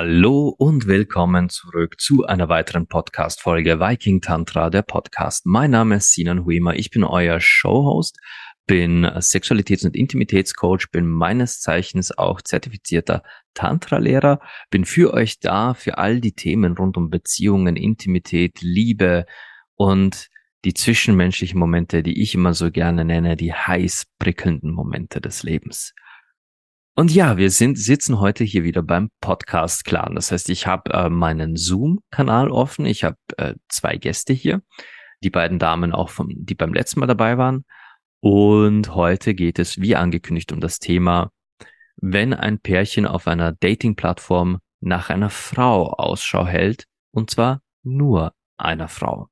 Hallo und willkommen zurück zu einer weiteren Podcast-Folge Viking Tantra, der Podcast. Mein Name ist Sinan Huima, ich bin euer Showhost, bin Sexualitäts- und Intimitätscoach, bin meines Zeichens auch zertifizierter Tantra-Lehrer, bin für euch da, für all die Themen rund um Beziehungen, Intimität, Liebe und die zwischenmenschlichen Momente, die ich immer so gerne nenne, die heiß prickelnden Momente des Lebens. Und ja, wir sind, sitzen heute hier wieder beim Podcast Clan. Das heißt, ich habe äh, meinen Zoom-Kanal offen. Ich habe äh, zwei Gäste hier. Die beiden Damen auch vom, die beim letzten Mal dabei waren. Und heute geht es, wie angekündigt, um das Thema, wenn ein Pärchen auf einer Dating-Plattform nach einer Frau Ausschau hält, und zwar nur einer Frau.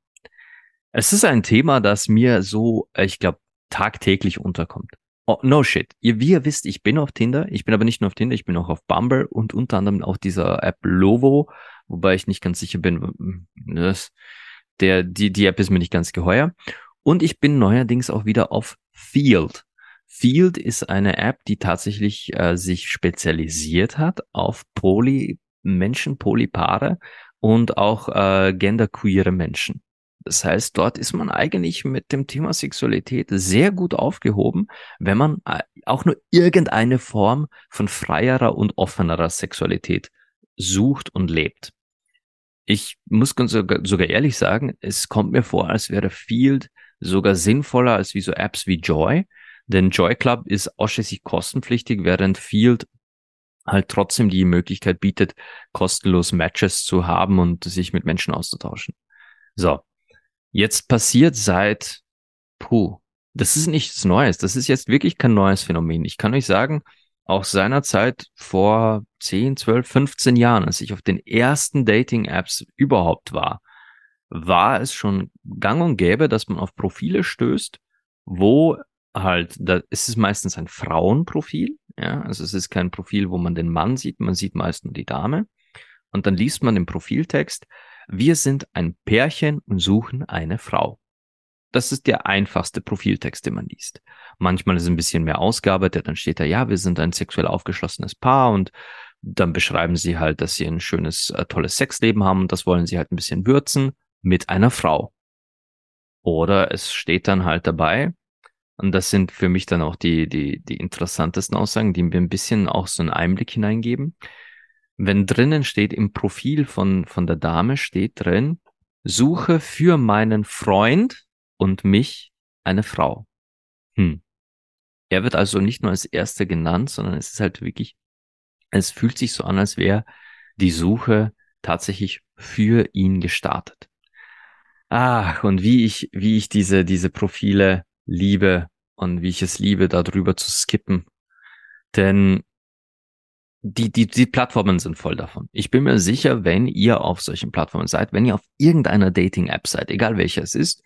Es ist ein Thema, das mir so, ich glaube, tagtäglich unterkommt. Oh, no shit. Ihr, wie ihr wisst, ich bin auf Tinder. Ich bin aber nicht nur auf Tinder, ich bin auch auf Bumble und unter anderem auf dieser App Lovo, wobei ich nicht ganz sicher bin, das, der, die, die App ist mir nicht ganz geheuer. Und ich bin neuerdings auch wieder auf Field. Field ist eine App, die tatsächlich äh, sich spezialisiert hat auf Poly Menschen, Polypaare und auch äh, genderqueere Menschen. Das heißt, dort ist man eigentlich mit dem Thema Sexualität sehr gut aufgehoben, wenn man äh, auch nur irgendeine Form von freierer und offenerer Sexualität sucht und lebt. Ich muss ganz sogar, sogar ehrlich sagen, es kommt mir vor, als wäre Field sogar sinnvoller als wie so Apps wie Joy, denn Joy Club ist ausschließlich kostenpflichtig, während Field halt trotzdem die Möglichkeit bietet, kostenlos Matches zu haben und sich mit Menschen auszutauschen. So, jetzt passiert seit, puh, das ist nichts Neues. Das ist jetzt wirklich kein neues Phänomen. Ich kann euch sagen, auch seinerzeit vor 10, 12, 15 Jahren, als ich auf den ersten Dating-Apps überhaupt war, war es schon gang und gäbe, dass man auf Profile stößt, wo halt, da ist es meistens ein Frauenprofil, ja, also es ist kein Profil, wo man den Mann sieht, man sieht meist nur die Dame. Und dann liest man den Profiltext, wir sind ein Pärchen und suchen eine Frau. Das ist der einfachste Profiltext, den man liest. Manchmal ist es ein bisschen mehr ausgearbeitet, dann steht da, ja, wir sind ein sexuell aufgeschlossenes Paar und dann beschreiben sie halt, dass sie ein schönes, äh, tolles Sexleben haben und das wollen sie halt ein bisschen würzen mit einer Frau. Oder es steht dann halt dabei, und das sind für mich dann auch die, die, die interessantesten Aussagen, die mir ein bisschen auch so einen Einblick hineingeben wenn drinnen steht, im Profil von, von der Dame steht drin, suche für meinen Freund und mich eine Frau. Hm. Er wird also nicht nur als Erster genannt, sondern es ist halt wirklich, es fühlt sich so an, als wäre die Suche tatsächlich für ihn gestartet. Ach, und wie ich, wie ich diese, diese Profile liebe und wie ich es liebe, darüber zu skippen. Denn die, die, die Plattformen sind voll davon. Ich bin mir sicher, wenn ihr auf solchen Plattformen seid, wenn ihr auf irgendeiner Dating-App seid, egal welcher es ist,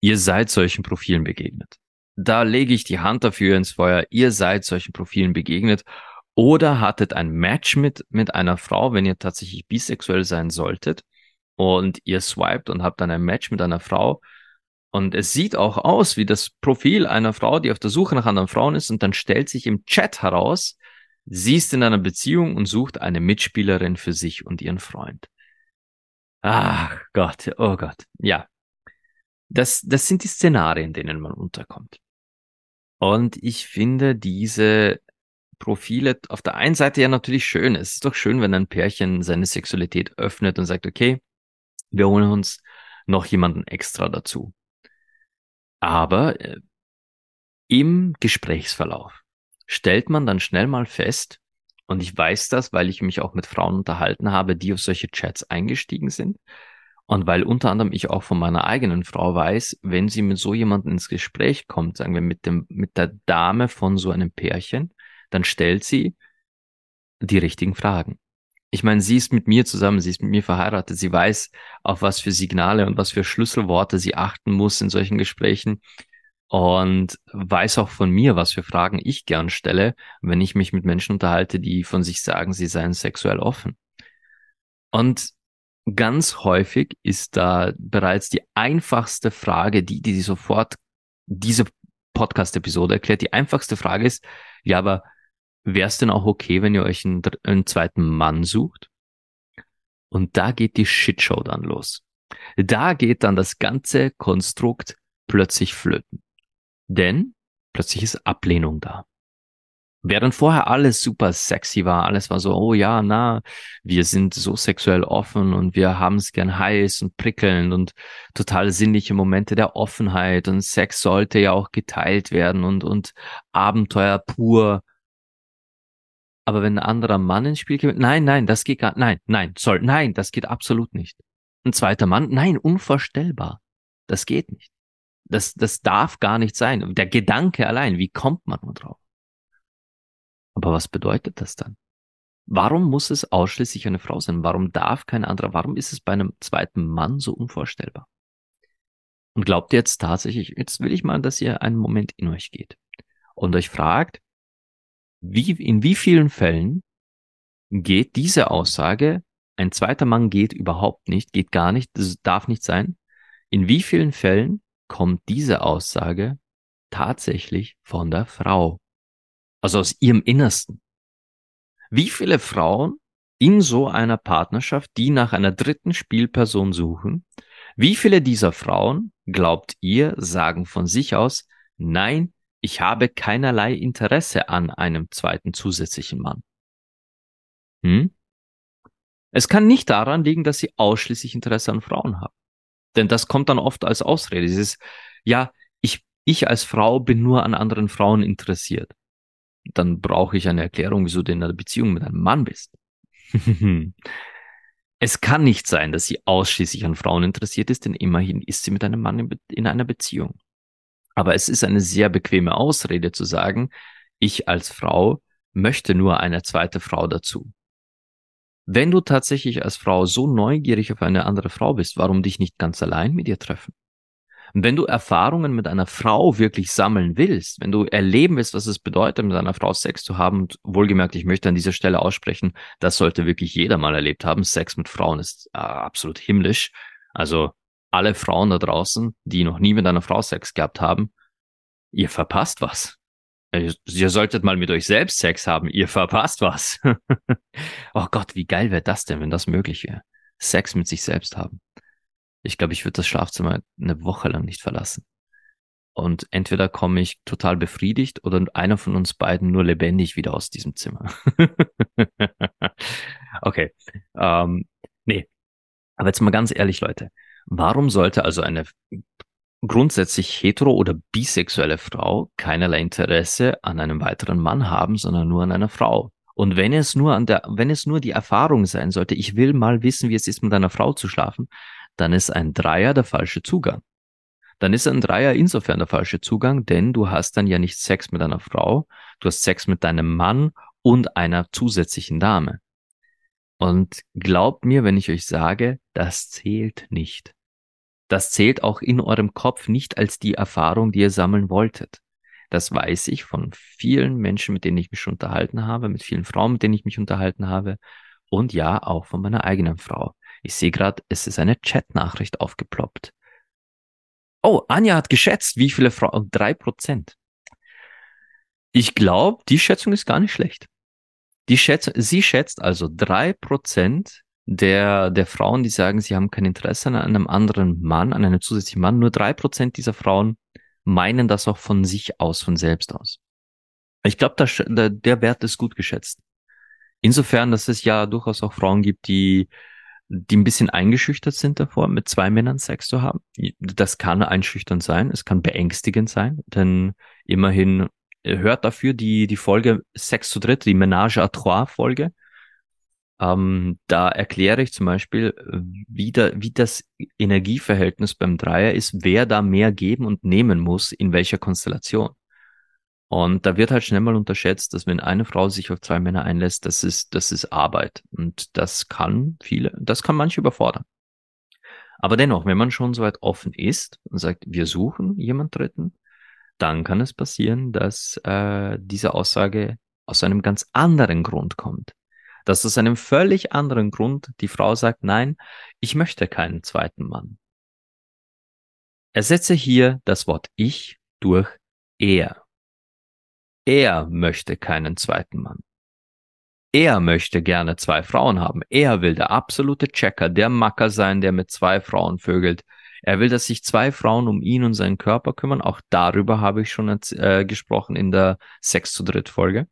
ihr seid solchen Profilen begegnet. Da lege ich die Hand dafür ins Feuer, ihr seid solchen Profilen begegnet oder hattet ein Match mit, mit einer Frau, wenn ihr tatsächlich bisexuell sein solltet und ihr swiped und habt dann ein Match mit einer Frau und es sieht auch aus wie das Profil einer Frau, die auf der Suche nach anderen Frauen ist und dann stellt sich im Chat heraus, Sie ist in einer Beziehung und sucht eine Mitspielerin für sich und ihren Freund. Ach Gott, oh Gott. Ja. Das, das sind die Szenarien, in denen man unterkommt. Und ich finde diese Profile auf der einen Seite ja natürlich schön. Es ist doch schön, wenn ein Pärchen seine Sexualität öffnet und sagt, okay, wir holen uns noch jemanden extra dazu. Aber äh, im Gesprächsverlauf stellt man dann schnell mal fest, und ich weiß das, weil ich mich auch mit Frauen unterhalten habe, die auf solche Chats eingestiegen sind. Und weil unter anderem ich auch von meiner eigenen Frau weiß, wenn sie mit so jemandem ins Gespräch kommt, sagen wir mit dem, mit der Dame von so einem Pärchen, dann stellt sie die richtigen Fragen. Ich meine, sie ist mit mir zusammen, sie ist mit mir verheiratet, sie weiß, auf was für Signale und was für Schlüsselworte sie achten muss in solchen Gesprächen. und weiß auch von mir, was für Fragen ich gern stelle, wenn ich mich mit Menschen unterhalte, die von sich sagen, sie seien sexuell offen. Und ganz häufig ist da bereits die einfachste Frage, die, die sofort diese Podcast-Episode erklärt. Die einfachste Frage ist, ja, aber wäre es denn auch okay, wenn ihr euch einen, einen zweiten Mann sucht? Und da geht die Shitshow dann los. Da geht dann das ganze Konstrukt plötzlich flöten. Denn plötzlich ist Ablehnung da. Während vorher alles super sexy war, alles war so, oh ja, na, wir sind so sexuell offen und wir haben es gern heiß und prickelnd und total sinnliche Momente der Offenheit und Sex sollte ja auch geteilt werden und, und Abenteuer pur. Aber wenn ein anderer Mann ins Spiel kommt, nein, nein, das geht gar, nein, nein, soll, nein, das geht absolut nicht. Ein zweiter Mann, nein, unvorstellbar. Das geht nicht. Das, das darf gar nicht sein. Der Gedanke allein, wie kommt man nur drauf? Aber was bedeutet das dann? Warum muss es ausschließlich eine Frau sein? Warum darf kein anderer? Warum ist es bei einem zweiten Mann so unvorstellbar? Und glaubt ihr jetzt tatsächlich, jetzt will ich mal, dass ihr einen Moment in euch geht und euch fragt, wie, in wie vielen Fällen geht diese Aussage, ein zweiter Mann geht überhaupt nicht, geht gar nicht, das darf nicht sein. In wie vielen Fällen kommt diese Aussage tatsächlich von der Frau? Also aus ihrem Innersten. Wie viele Frauen in so einer Partnerschaft, die nach einer dritten Spielperson suchen, wie viele dieser Frauen, glaubt ihr, sagen von sich aus, nein, ich habe keinerlei Interesse an einem zweiten zusätzlichen Mann. Hm? Es kann nicht daran liegen, dass sie ausschließlich Interesse an Frauen haben. Denn das kommt dann oft als Ausrede. Dieses, ja, ich, ich als Frau bin nur an anderen Frauen interessiert. Dann brauche ich eine Erklärung, wieso du in einer Beziehung mit einem Mann bist. es kann nicht sein, dass sie ausschließlich an Frauen interessiert ist, denn immerhin ist sie mit einem Mann in, in einer Beziehung. Aber es ist eine sehr bequeme Ausrede zu sagen, ich als Frau möchte nur eine zweite Frau dazu. Wenn du tatsächlich als Frau so neugierig auf eine andere Frau bist, warum dich nicht ganz allein mit ihr treffen? Und wenn du Erfahrungen mit einer Frau wirklich sammeln willst, wenn du erleben willst, was es bedeutet, mit einer Frau Sex zu haben, und wohlgemerkt, ich möchte an dieser Stelle aussprechen, das sollte wirklich jeder mal erlebt haben. Sex mit Frauen ist äh, absolut himmlisch. Also alle Frauen da draußen, die noch nie mit einer Frau Sex gehabt haben, ihr verpasst was. Ihr solltet mal mit euch selbst Sex haben, ihr verpasst was. oh Gott, wie geil wäre das denn, wenn das möglich wäre? Sex mit sich selbst haben. Ich glaube, ich würde das Schlafzimmer eine Woche lang nicht verlassen. Und entweder komme ich total befriedigt oder einer von uns beiden nur lebendig wieder aus diesem Zimmer. okay. Ähm, nee. Aber jetzt mal ganz ehrlich, Leute. Warum sollte also eine grundsätzlich hetero oder bisexuelle Frau keinerlei Interesse an einem weiteren Mann haben, sondern nur an einer Frau? Und wenn es nur an der, wenn es nur die Erfahrung sein sollte, ich will mal wissen, wie es ist, mit einer Frau zu schlafen, dann ist ein Dreier der falsche Zugang. Dann ist ein Dreier insofern der falsche Zugang, denn du hast dann ja nicht Sex mit einer Frau, du hast Sex mit deinem Mann und einer zusätzlichen Dame. Und glaubt mir, wenn ich euch sage, das zählt nicht. Das zählt auch in eurem Kopf nicht als die Erfahrung, die ihr sammeln wolltet. Das weiß ich von vielen Menschen, mit denen ich mich schon unterhalten habe, mit vielen Frauen, mit denen ich mich unterhalten habe und ja, auch von meiner eigenen Frau. Ich sehe gerade, es ist eine Chat-Nachricht aufgeploppt. Oh, Anja hat geschätzt, wie viele Frauen? Drei Prozent. Ich glaube, die Schätzung ist gar nicht schlecht. Die Schätzung, sie schätzt also drei Prozent der, der Frauen, die sagen, sie haben kein Interesse an einem anderen Mann, an einem zusätzlichen Mann. Nur drei Prozent dieser Frauen meinen das auch von sich aus, von selbst aus. Ich glaube, der, Wert ist gut geschätzt. Insofern, dass es ja durchaus auch Frauen gibt, die die ein bisschen eingeschüchtert sind davor, mit zwei Männern Sex zu haben. Das kann einschüchternd sein, es kann beängstigend sein, denn immerhin äh, hört dafür die, die Folge Sex zu dritt, die Ménage à trois Folge. Ähm, da erkläre ich zum Beispiel, wie, da, wie das Energieverhältnis beim Dreier ist, wer da mehr geben und nehmen muss, in welcher Konstellation. Und da wird halt schnell mal unterschätzt, dass wenn eine Frau sich auf zwei Männer einlässt, das ist, das ist Arbeit. Und das kann viele, das kann manche überfordern. Aber dennoch, wenn man schon so weit offen ist und sagt, wir suchen jemand Dritten, dann kann es passieren, dass äh, diese Aussage aus einem ganz anderen Grund kommt. Dass aus einem völlig anderen Grund die Frau sagt, nein, ich möchte keinen zweiten Mann. Ersetze hier das Wort ich durch er. Er möchte keinen zweiten Mann. Er möchte gerne zwei Frauen haben. Er will der absolute Checker, der Macker sein, der mit zwei Frauen vögelt. Er will, dass sich zwei Frauen um ihn und seinen Körper kümmern. Auch darüber habe ich schon äh, gesprochen in der Sex zu dritt Folge.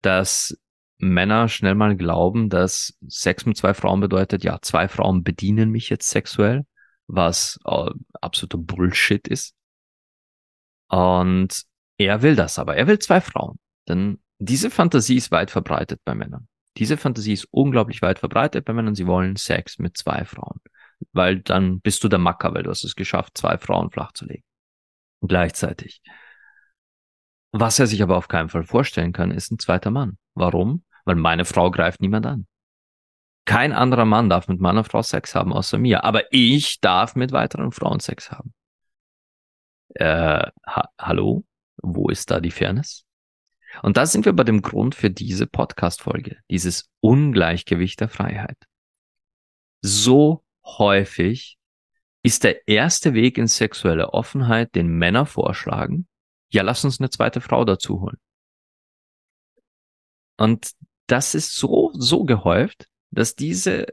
Dass Männer schnell mal glauben, dass Sex mit zwei Frauen bedeutet, ja, zwei Frauen bedienen mich jetzt sexuell, was äh, absoluter Bullshit ist. Und er will das aber. Er will zwei Frauen. Denn diese Fantasie ist weit verbreitet bei Männern. Diese Fantasie ist unglaublich weit verbreitet bei Männern. Sie wollen Sex mit zwei Frauen. Weil dann bist du der Macker, weil du hast es geschafft, zwei Frauen flach zu legen. Gleichzeitig. Was er sich aber auf keinen Fall vorstellen kann, ist ein zweiter Mann. Warum? Weil meine Frau greift niemand an. Kein anderer Mann darf mit meiner Frau Sex haben außer mir. Aber ich darf mit weiteren Frauen Sex haben. Äh, ha hallo? Wo ist da die Fairness? Und da sind wir bei dem Grund für diese Podcast-Folge, dieses Ungleichgewicht der Freiheit. So häufig ist der erste Weg in sexuelle Offenheit, den Männer vorschlagen, ja, lass uns eine zweite Frau dazu holen. Und das ist so, so gehäuft, dass diese,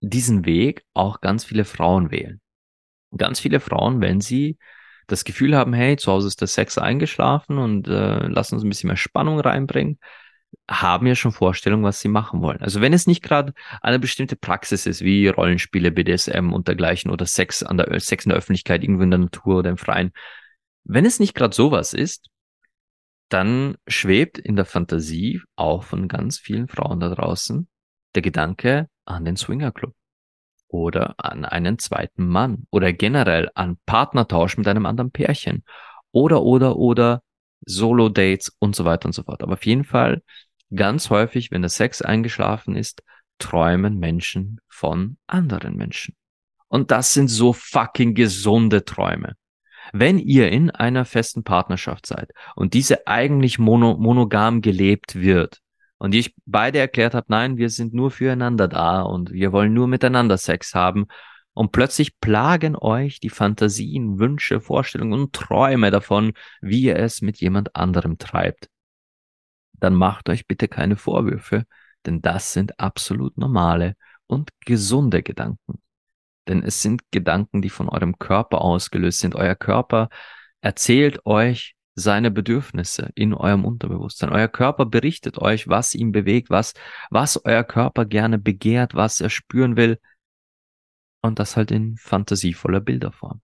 diesen Weg auch ganz viele Frauen wählen. Ganz viele Frauen, wenn sie das Gefühl haben, hey, zu Hause ist der Sex eingeschlafen und äh, lass uns ein bisschen mehr Spannung reinbringen, haben ja schon Vorstellungen, was sie machen wollen. Also wenn es nicht gerade eine bestimmte Praxis ist, wie Rollenspiele, BDSM und dergleichen oder Sex an der Sex in der Öffentlichkeit, irgendwo in der Natur oder im Freien, wenn es nicht gerade sowas ist, dann schwebt in der Fantasie auch von ganz vielen Frauen da draußen der Gedanke an den Swingerclub oder an einen zweiten Mann oder generell an Partnertausch mit einem anderen Pärchen oder oder oder Solo-Dates und so weiter und so fort. Aber auf jeden Fall ganz häufig, wenn der Sex eingeschlafen ist, träumen Menschen von anderen Menschen. Und das sind so fucking gesunde Träume. Wenn ihr in einer festen Partnerschaft seid und diese eigentlich mono monogam gelebt wird, und ich beide erklärt habe, nein, wir sind nur füreinander da und wir wollen nur miteinander Sex haben. Und plötzlich plagen euch die Fantasien, Wünsche, Vorstellungen und Träume davon, wie ihr es mit jemand anderem treibt. Dann macht euch bitte keine Vorwürfe, denn das sind absolut normale und gesunde Gedanken. Denn es sind Gedanken, die von eurem Körper ausgelöst sind. Euer Körper erzählt euch seine Bedürfnisse in eurem Unterbewusstsein. Euer Körper berichtet euch, was ihn bewegt, was, was euer Körper gerne begehrt, was er spüren will. Und das halt in fantasievoller Bilderform.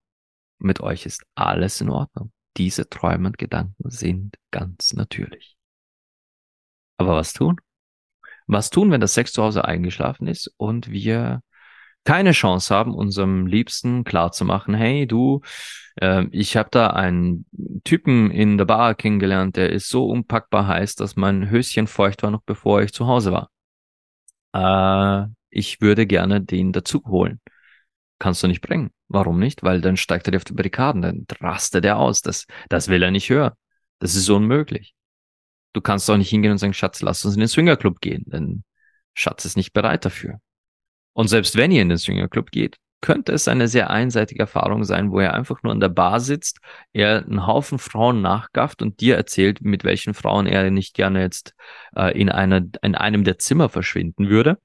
Mit euch ist alles in Ordnung. Diese Träume und Gedanken sind ganz natürlich. Aber was tun? Was tun, wenn das Sex zu Hause eingeschlafen ist und wir keine Chance haben, unserem Liebsten klarzumachen, hey du, äh, ich habe da einen Typen in der Bar kennengelernt, der ist so unpackbar heiß, dass mein Höschen feucht war, noch bevor ich zu Hause war. Äh, ich würde gerne den dazu holen. Kannst du nicht bringen. Warum nicht? Weil dann steigt er dir auf die Barrikaden, dann rastet er aus. Das, das will er nicht hören. Das ist unmöglich. Du kannst doch nicht hingehen und sagen, Schatz, lass uns in den Swingerclub gehen, denn Schatz ist nicht bereit dafür. Und selbst wenn ihr in den Swingerclub geht, könnte es eine sehr einseitige Erfahrung sein, wo er einfach nur an der Bar sitzt, er einen Haufen Frauen nachgafft und dir erzählt, mit welchen Frauen er nicht gerne jetzt äh, in, einer, in einem der Zimmer verschwinden würde.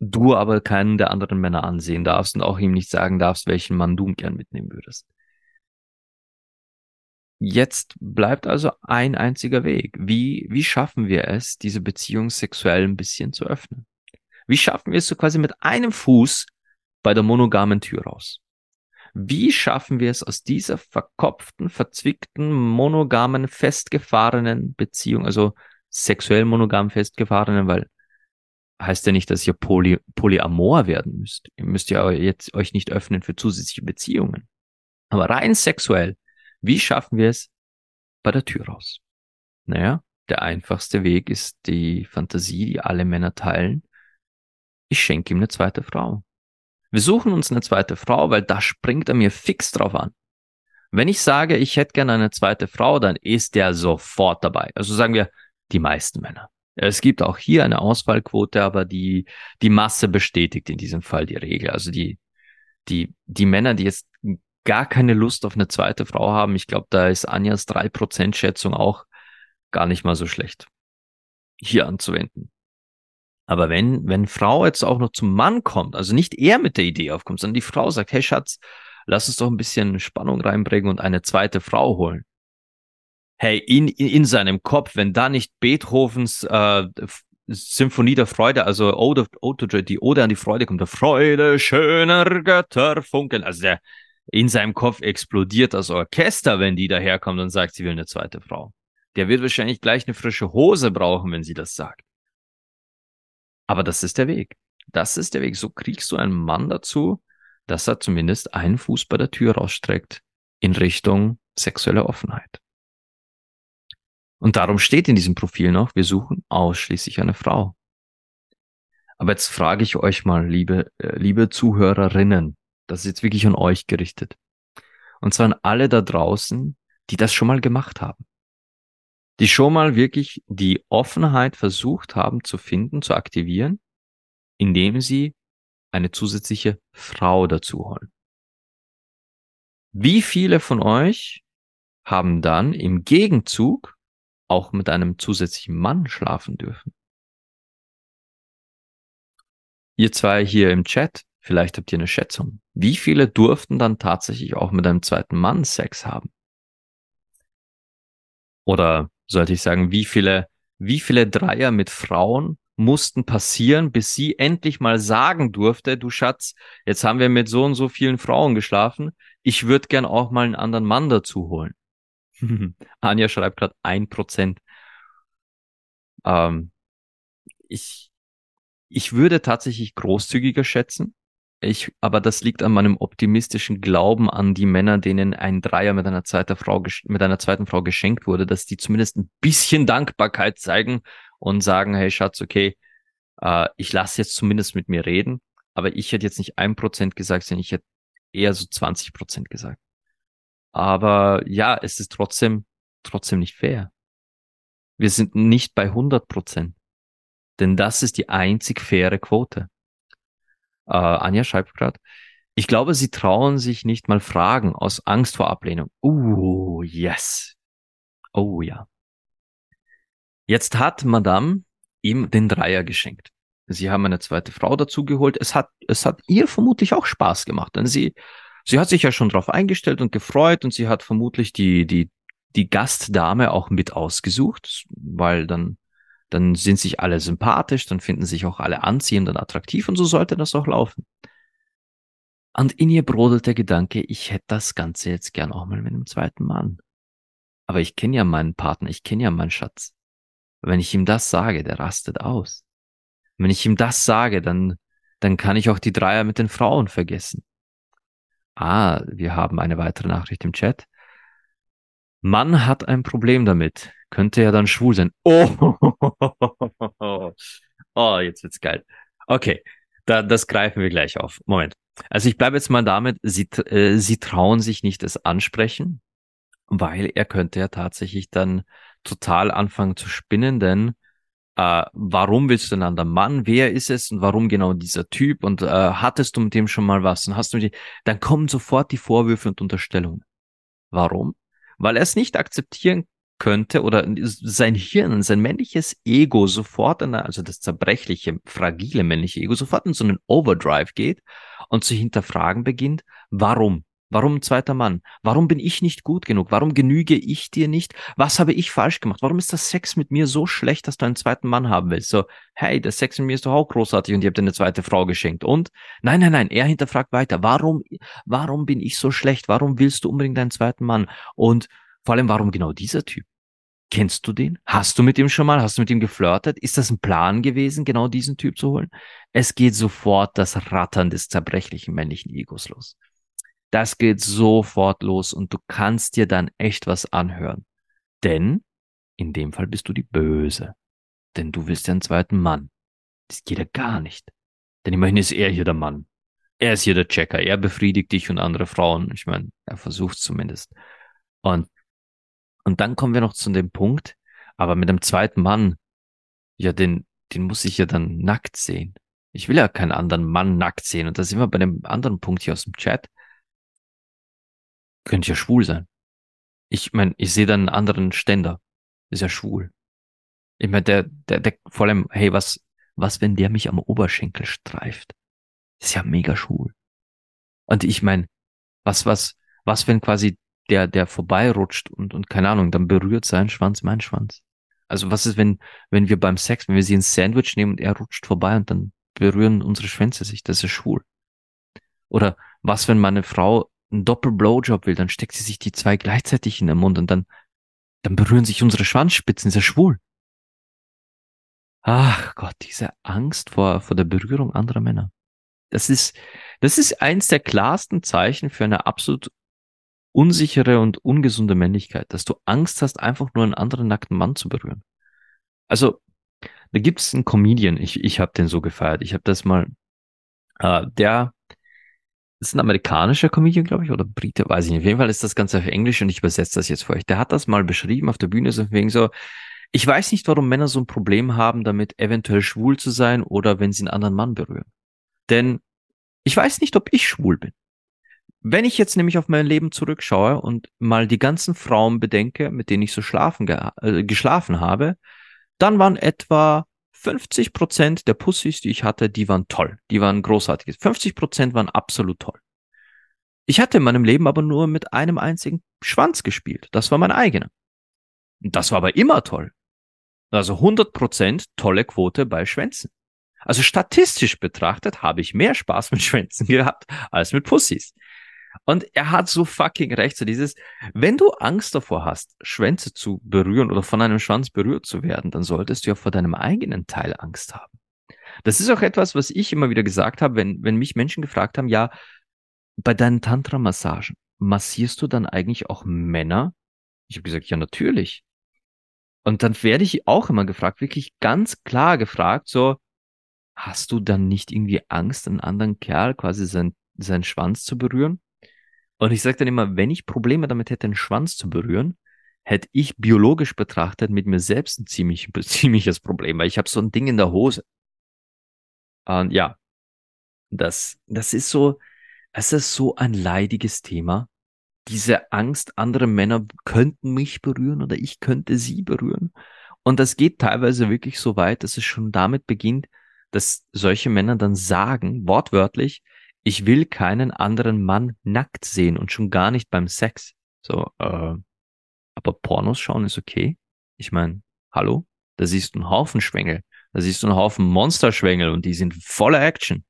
Du aber keinen der anderen Männer ansehen darfst und auch ihm nicht sagen darfst, welchen Mann du gern mitnehmen würdest. Jetzt bleibt also ein einziger Weg. Wie, wie schaffen wir es, diese Beziehung sexuell ein bisschen zu öffnen? Wie schaffen wir es so quasi mit einem Fuß bei der monogamen Tür raus? Wie schaffen wir es aus dieser verkopften, verzwickten, monogamen, festgefahrenen Beziehung, also sexuell monogam festgefahrenen, weil heißt ja nicht, dass ihr poly, polyamor werden müsst. Ihr müsst ja jetzt euch nicht öffnen für zusätzliche Beziehungen. Aber rein sexuell, wie schaffen wir es bei der Tür raus? Naja, der einfachste Weg ist die Fantasie, die alle Männer teilen, ich schenke ihm eine zweite Frau. Wir suchen uns eine zweite Frau, weil da springt er mir fix drauf an. Wenn ich sage, ich hätte gerne eine zweite Frau, dann ist der sofort dabei. Also sagen wir, die meisten Männer. Es gibt auch hier eine Ausfallquote, aber die, die Masse bestätigt in diesem Fall die Regel. Also die, die, die Männer, die jetzt gar keine Lust auf eine zweite Frau haben, ich glaube, da ist Anjas 3% Schätzung auch gar nicht mal so schlecht hier anzuwenden. Aber wenn, wenn Frau jetzt auch noch zum Mann kommt, also nicht er mit der Idee aufkommt, sondern die Frau sagt, hey Schatz, lass uns doch ein bisschen Spannung reinbringen und eine zweite Frau holen. Hey, in, in, in seinem Kopf, wenn da nicht Beethovens äh, Symphonie der Freude, also Ode, Ode, die Ode an die Freude kommt, der Freude schöner Götter funkeln, also der in seinem Kopf explodiert das Orchester, wenn die daherkommt und sagt, sie will eine zweite Frau. Der wird wahrscheinlich gleich eine frische Hose brauchen, wenn sie das sagt. Aber das ist der Weg. Das ist der Weg. So kriegst du einen Mann dazu, dass er zumindest einen Fuß bei der Tür rausstreckt in Richtung sexuelle Offenheit. Und darum steht in diesem Profil noch, wir suchen ausschließlich eine Frau. Aber jetzt frage ich euch mal, liebe, äh, liebe Zuhörerinnen, das ist jetzt wirklich an euch gerichtet. Und zwar an alle da draußen, die das schon mal gemacht haben. Die schon mal wirklich die Offenheit versucht haben zu finden, zu aktivieren, indem sie eine zusätzliche Frau dazu holen. Wie viele von euch haben dann im Gegenzug auch mit einem zusätzlichen Mann schlafen dürfen? Ihr zwei hier im Chat, vielleicht habt ihr eine Schätzung. Wie viele durften dann tatsächlich auch mit einem zweiten Mann Sex haben? Oder sollte ich sagen, wie viele, wie viele Dreier mit Frauen mussten passieren, bis sie endlich mal sagen durfte, du Schatz, jetzt haben wir mit so und so vielen Frauen geschlafen, ich würde gern auch mal einen anderen Mann dazu holen. Anja schreibt gerade ein Prozent. Ähm, ich, ich würde tatsächlich großzügiger schätzen. Ich, aber das liegt an meinem optimistischen Glauben an die Männer, denen ein Dreier mit einer zweiten Frau, mit einer zweiten Frau geschenkt wurde, dass die zumindest ein bisschen Dankbarkeit zeigen und sagen, hey Schatz, okay, äh, ich lasse jetzt zumindest mit mir reden, aber ich hätte jetzt nicht ein Prozent gesagt, sondern ich hätte eher so 20 Prozent gesagt. Aber ja, es ist trotzdem, trotzdem nicht fair. Wir sind nicht bei 100 Prozent. Denn das ist die einzig faire Quote. Äh, Anja schreibt gerade, ich glaube, sie trauen sich nicht mal fragen aus Angst vor Ablehnung. Uh, yes. Oh ja. Jetzt hat Madame ihm den Dreier geschenkt. Sie haben eine zweite Frau dazugeholt. Es hat, es hat ihr vermutlich auch Spaß gemacht, denn sie, sie hat sich ja schon darauf eingestellt und gefreut und sie hat vermutlich die, die, die Gastdame auch mit ausgesucht, weil dann, dann sind sich alle sympathisch, dann finden sich auch alle anziehend und attraktiv und so sollte das auch laufen. Und in ihr brodelt der Gedanke, ich hätte das Ganze jetzt gern auch mal mit einem zweiten Mann. Aber ich kenne ja meinen Partner, ich kenne ja meinen Schatz. Wenn ich ihm das sage, der rastet aus. Wenn ich ihm das sage, dann, dann kann ich auch die Dreier mit den Frauen vergessen. Ah, wir haben eine weitere Nachricht im Chat. Mann hat ein Problem damit. Könnte er dann schwul sein. Oh, oh jetzt wird's geil. Okay, da, das greifen wir gleich auf. Moment. Also ich bleibe jetzt mal damit, sie, äh, sie trauen sich nicht das ansprechen, weil er könnte ja tatsächlich dann total anfangen zu spinnen, denn äh, warum willst du einen anderen Mann? Wer ist es und warum genau dieser Typ? Und äh, hattest du mit dem schon mal was? Und hast du mit dem, dann kommen sofort die Vorwürfe und Unterstellungen. Warum? Weil er es nicht akzeptieren könnte oder sein Hirn, sein männliches Ego sofort, in, also das zerbrechliche, fragile männliche Ego sofort in so einen Overdrive geht und zu hinterfragen beginnt, warum? Warum zweiter Mann? Warum bin ich nicht gut genug? Warum genüge ich dir nicht? Was habe ich falsch gemacht? Warum ist das Sex mit mir so schlecht, dass du einen zweiten Mann haben willst? So, hey, der Sex mit mir ist doch auch großartig und ihr habt eine zweite Frau geschenkt. Und? Nein, nein, nein, er hinterfragt weiter. Warum, warum bin ich so schlecht? Warum willst du unbedingt einen zweiten Mann? Und vor allem, warum genau dieser Typ? Kennst du den? Hast du mit ihm schon mal? Hast du mit ihm geflirtet? Ist das ein Plan gewesen, genau diesen Typ zu holen? Es geht sofort das Rattern des zerbrechlichen männlichen Egos los. Das geht sofort los und du kannst dir dann echt was anhören. Denn in dem Fall bist du die Böse. Denn du willst ja einen zweiten Mann. Das geht ja gar nicht. Denn immerhin ist er hier der Mann. er ist hier der Checker, er befriedigt dich und andere Frauen. Ich meine, er versucht zumindest. Und, und dann kommen wir noch zu dem Punkt, aber mit dem zweiten Mann, ja, den, den muss ich ja dann nackt sehen. Ich will ja keinen anderen Mann nackt sehen. Und da sind wir bei dem anderen Punkt hier aus dem Chat. Könnte ja schwul sein. Ich meine, ich sehe da einen anderen Ständer. Ist ja schwul. Ich meine, der, der, der, vor allem, hey, was, was, wenn der mich am Oberschenkel streift? ist ja mega schwul. Und ich meine, was, was, was, wenn quasi der, der vorbeirutscht und, und keine Ahnung, dann berührt sein Schwanz mein Schwanz? Also was ist, wenn, wenn wir beim Sex, wenn wir sie ins Sandwich nehmen und er rutscht vorbei und dann berühren unsere Schwänze sich? Das ist schwul. Oder was, wenn meine Frau einen Doppel-Blowjob will, dann steckt sie sich die zwei gleichzeitig in den Mund und dann, dann berühren sich unsere Schwanzspitzen, ist ja schwul. Ach Gott, diese Angst vor, vor der Berührung anderer Männer. Das ist, das ist eins der klarsten Zeichen für eine absolut unsichere und ungesunde Männlichkeit, dass du Angst hast, einfach nur einen anderen nackten Mann zu berühren. Also, da gibt es einen Comedian, ich, ich habe den so gefeiert. Ich habe das mal, äh, der ist ein amerikanischer Comedian, glaube ich, oder Brite, weiß ich nicht. Auf jeden Fall ist das Ganze auf Englisch und ich übersetze das jetzt für euch. Der hat das mal beschrieben auf der Bühne, so wegen so, ich weiß nicht, warum Männer so ein Problem haben, damit eventuell schwul zu sein oder wenn sie einen anderen Mann berühren. Denn ich weiß nicht, ob ich schwul bin. Wenn ich jetzt nämlich auf mein Leben zurückschaue und mal die ganzen Frauen bedenke, mit denen ich so schlafen ge äh, geschlafen habe, dann waren etwa 50 Prozent der Pussys, die ich hatte, die waren toll. Die waren großartig. 50 Prozent waren absolut toll. Ich hatte in meinem Leben aber nur mit einem einzigen Schwanz gespielt. Das war mein eigener. Das war aber immer toll. Also 100 Prozent tolle Quote bei Schwänzen. Also statistisch betrachtet habe ich mehr Spaß mit Schwänzen gehabt als mit Pussys. Und er hat so fucking recht, so dieses, wenn du Angst davor hast, Schwänze zu berühren oder von einem Schwanz berührt zu werden, dann solltest du ja vor deinem eigenen Teil Angst haben. Das ist auch etwas, was ich immer wieder gesagt habe, wenn, wenn mich Menschen gefragt haben, ja, bei deinen Tantra-Massagen, massierst du dann eigentlich auch Männer? Ich habe gesagt, ja, natürlich. Und dann werde ich auch immer gefragt, wirklich ganz klar gefragt, so, hast du dann nicht irgendwie Angst, einen anderen Kerl quasi sein, seinen Schwanz zu berühren? Und ich sage dann immer, wenn ich Probleme damit hätte, einen Schwanz zu berühren, hätte ich biologisch betrachtet mit mir selbst ein ziemlich, ziemliches Problem, weil ich habe so ein Ding in der Hose. Und ja, das, das ist so, es ist so ein leidiges Thema. Diese Angst, andere Männer könnten mich berühren oder ich könnte sie berühren. Und das geht teilweise wirklich so weit, dass es schon damit beginnt, dass solche Männer dann sagen, wortwörtlich, ich will keinen anderen Mann nackt sehen und schon gar nicht beim Sex. So, äh, aber Pornos schauen ist okay. Ich meine, hallo? Da siehst du einen Haufen Schwengel. Da siehst du einen Haufen Monsterschwengel und die sind voller Action.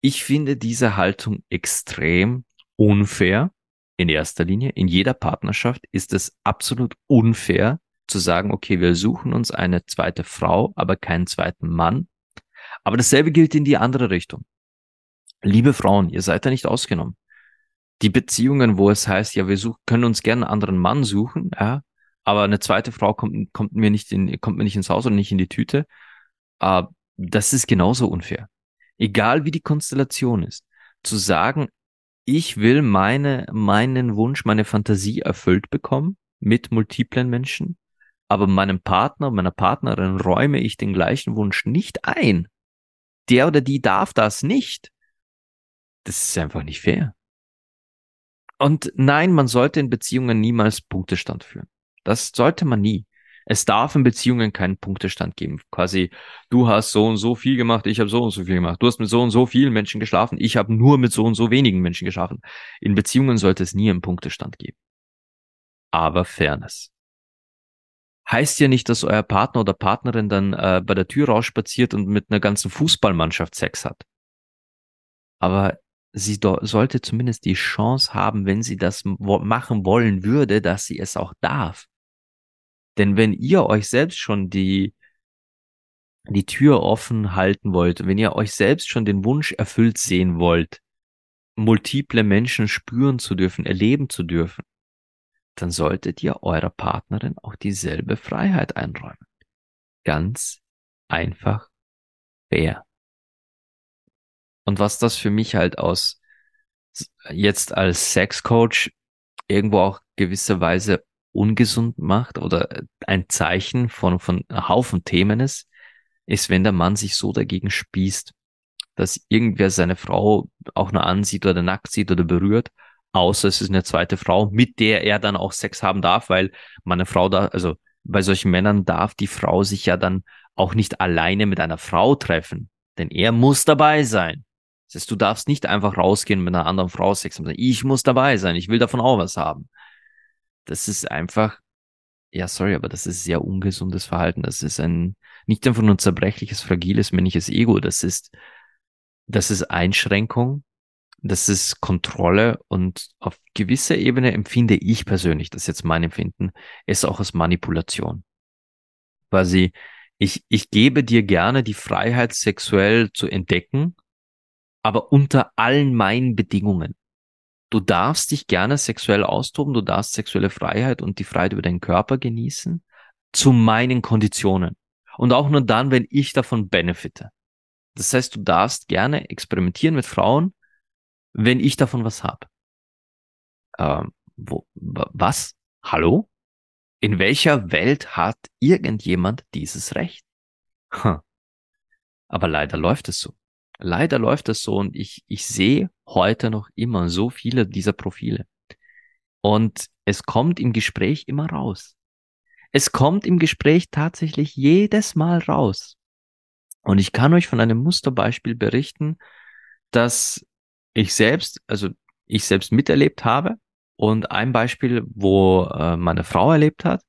Ich finde diese Haltung extrem unfair. In erster Linie, in jeder Partnerschaft ist es absolut unfair, zu sagen, okay, wir suchen uns eine zweite Frau, aber keinen zweiten Mann. Aber dasselbe gilt in die andere Richtung. Liebe Frauen, ihr seid da nicht ausgenommen. Die Beziehungen, wo es heißt, ja, wir suchen, können uns gerne einen anderen Mann suchen, ja, aber eine zweite Frau kommt, kommt mir nicht in, kommt mir nicht ins Haus und nicht in die Tüte. Uh, das ist genauso unfair. Egal wie die Konstellation ist. Zu sagen, ich will meine, meinen Wunsch, meine Fantasie erfüllt bekommen mit multiplen Menschen, aber meinem Partner, meiner Partnerin räume ich den gleichen Wunsch nicht ein. Der oder die darf das nicht. Das ist einfach nicht fair. Und nein, man sollte in Beziehungen niemals Punktestand führen. Das sollte man nie. Es darf in Beziehungen keinen Punktestand geben. Quasi, du hast so und so viel gemacht, ich habe so und so viel gemacht. Du hast mit so und so vielen Menschen geschlafen, ich habe nur mit so und so wenigen Menschen geschlafen. In Beziehungen sollte es nie einen Punktestand geben. Aber Fairness heißt ja nicht, dass euer Partner oder Partnerin dann äh, bei der Tür rausspaziert und mit einer ganzen Fußballmannschaft Sex hat. Aber sie sollte zumindest die Chance haben, wenn sie das machen wollen würde, dass sie es auch darf. Denn wenn ihr euch selbst schon die, die Tür offen halten wollt, wenn ihr euch selbst schon den Wunsch erfüllt sehen wollt, multiple Menschen spüren zu dürfen, erleben zu dürfen, dann solltet ihr eurer Partnerin auch dieselbe Freiheit einräumen. Ganz einfach fair. Und was das für mich halt aus jetzt als Sexcoach irgendwo auch gewisserweise ungesund macht oder ein Zeichen von, von Haufen Themen ist, ist, wenn der Mann sich so dagegen spießt, dass irgendwer seine Frau auch nur ansieht oder nackt sieht oder berührt, außer es ist eine zweite Frau, mit der er dann auch Sex haben darf, weil meine Frau da, also bei solchen Männern darf die Frau sich ja dann auch nicht alleine mit einer Frau treffen, denn er muss dabei sein. Das heißt, du darfst nicht einfach rausgehen mit einer anderen Frau Sex haben. Ich muss dabei sein, ich will davon auch was haben. Das ist einfach, ja, sorry, aber das ist sehr ungesundes Verhalten. Das ist ein, nicht einfach nur ein zerbrechliches, fragiles, männliches Ego. Das ist, das ist Einschränkung. Das ist Kontrolle und auf gewisser Ebene empfinde ich persönlich, das ist jetzt mein Empfinden, ist auch als Manipulation. Quasi, ich, ich gebe dir gerne die Freiheit, sexuell zu entdecken, aber unter allen meinen Bedingungen. Du darfst dich gerne sexuell austoben, du darfst sexuelle Freiheit und die Freiheit über deinen Körper genießen, zu meinen Konditionen. Und auch nur dann, wenn ich davon benefite. Das heißt, du darfst gerne experimentieren mit Frauen, wenn ich davon was habe. Ähm, wo, was? Hallo? In welcher Welt hat irgendjemand dieses Recht? Hm. Aber leider läuft es so. Leider läuft es so und ich, ich sehe heute noch immer so viele dieser Profile. Und es kommt im Gespräch immer raus. Es kommt im Gespräch tatsächlich jedes Mal raus. Und ich kann euch von einem Musterbeispiel berichten, dass ich selbst, also ich selbst miterlebt habe und ein Beispiel, wo äh, meine Frau erlebt hat.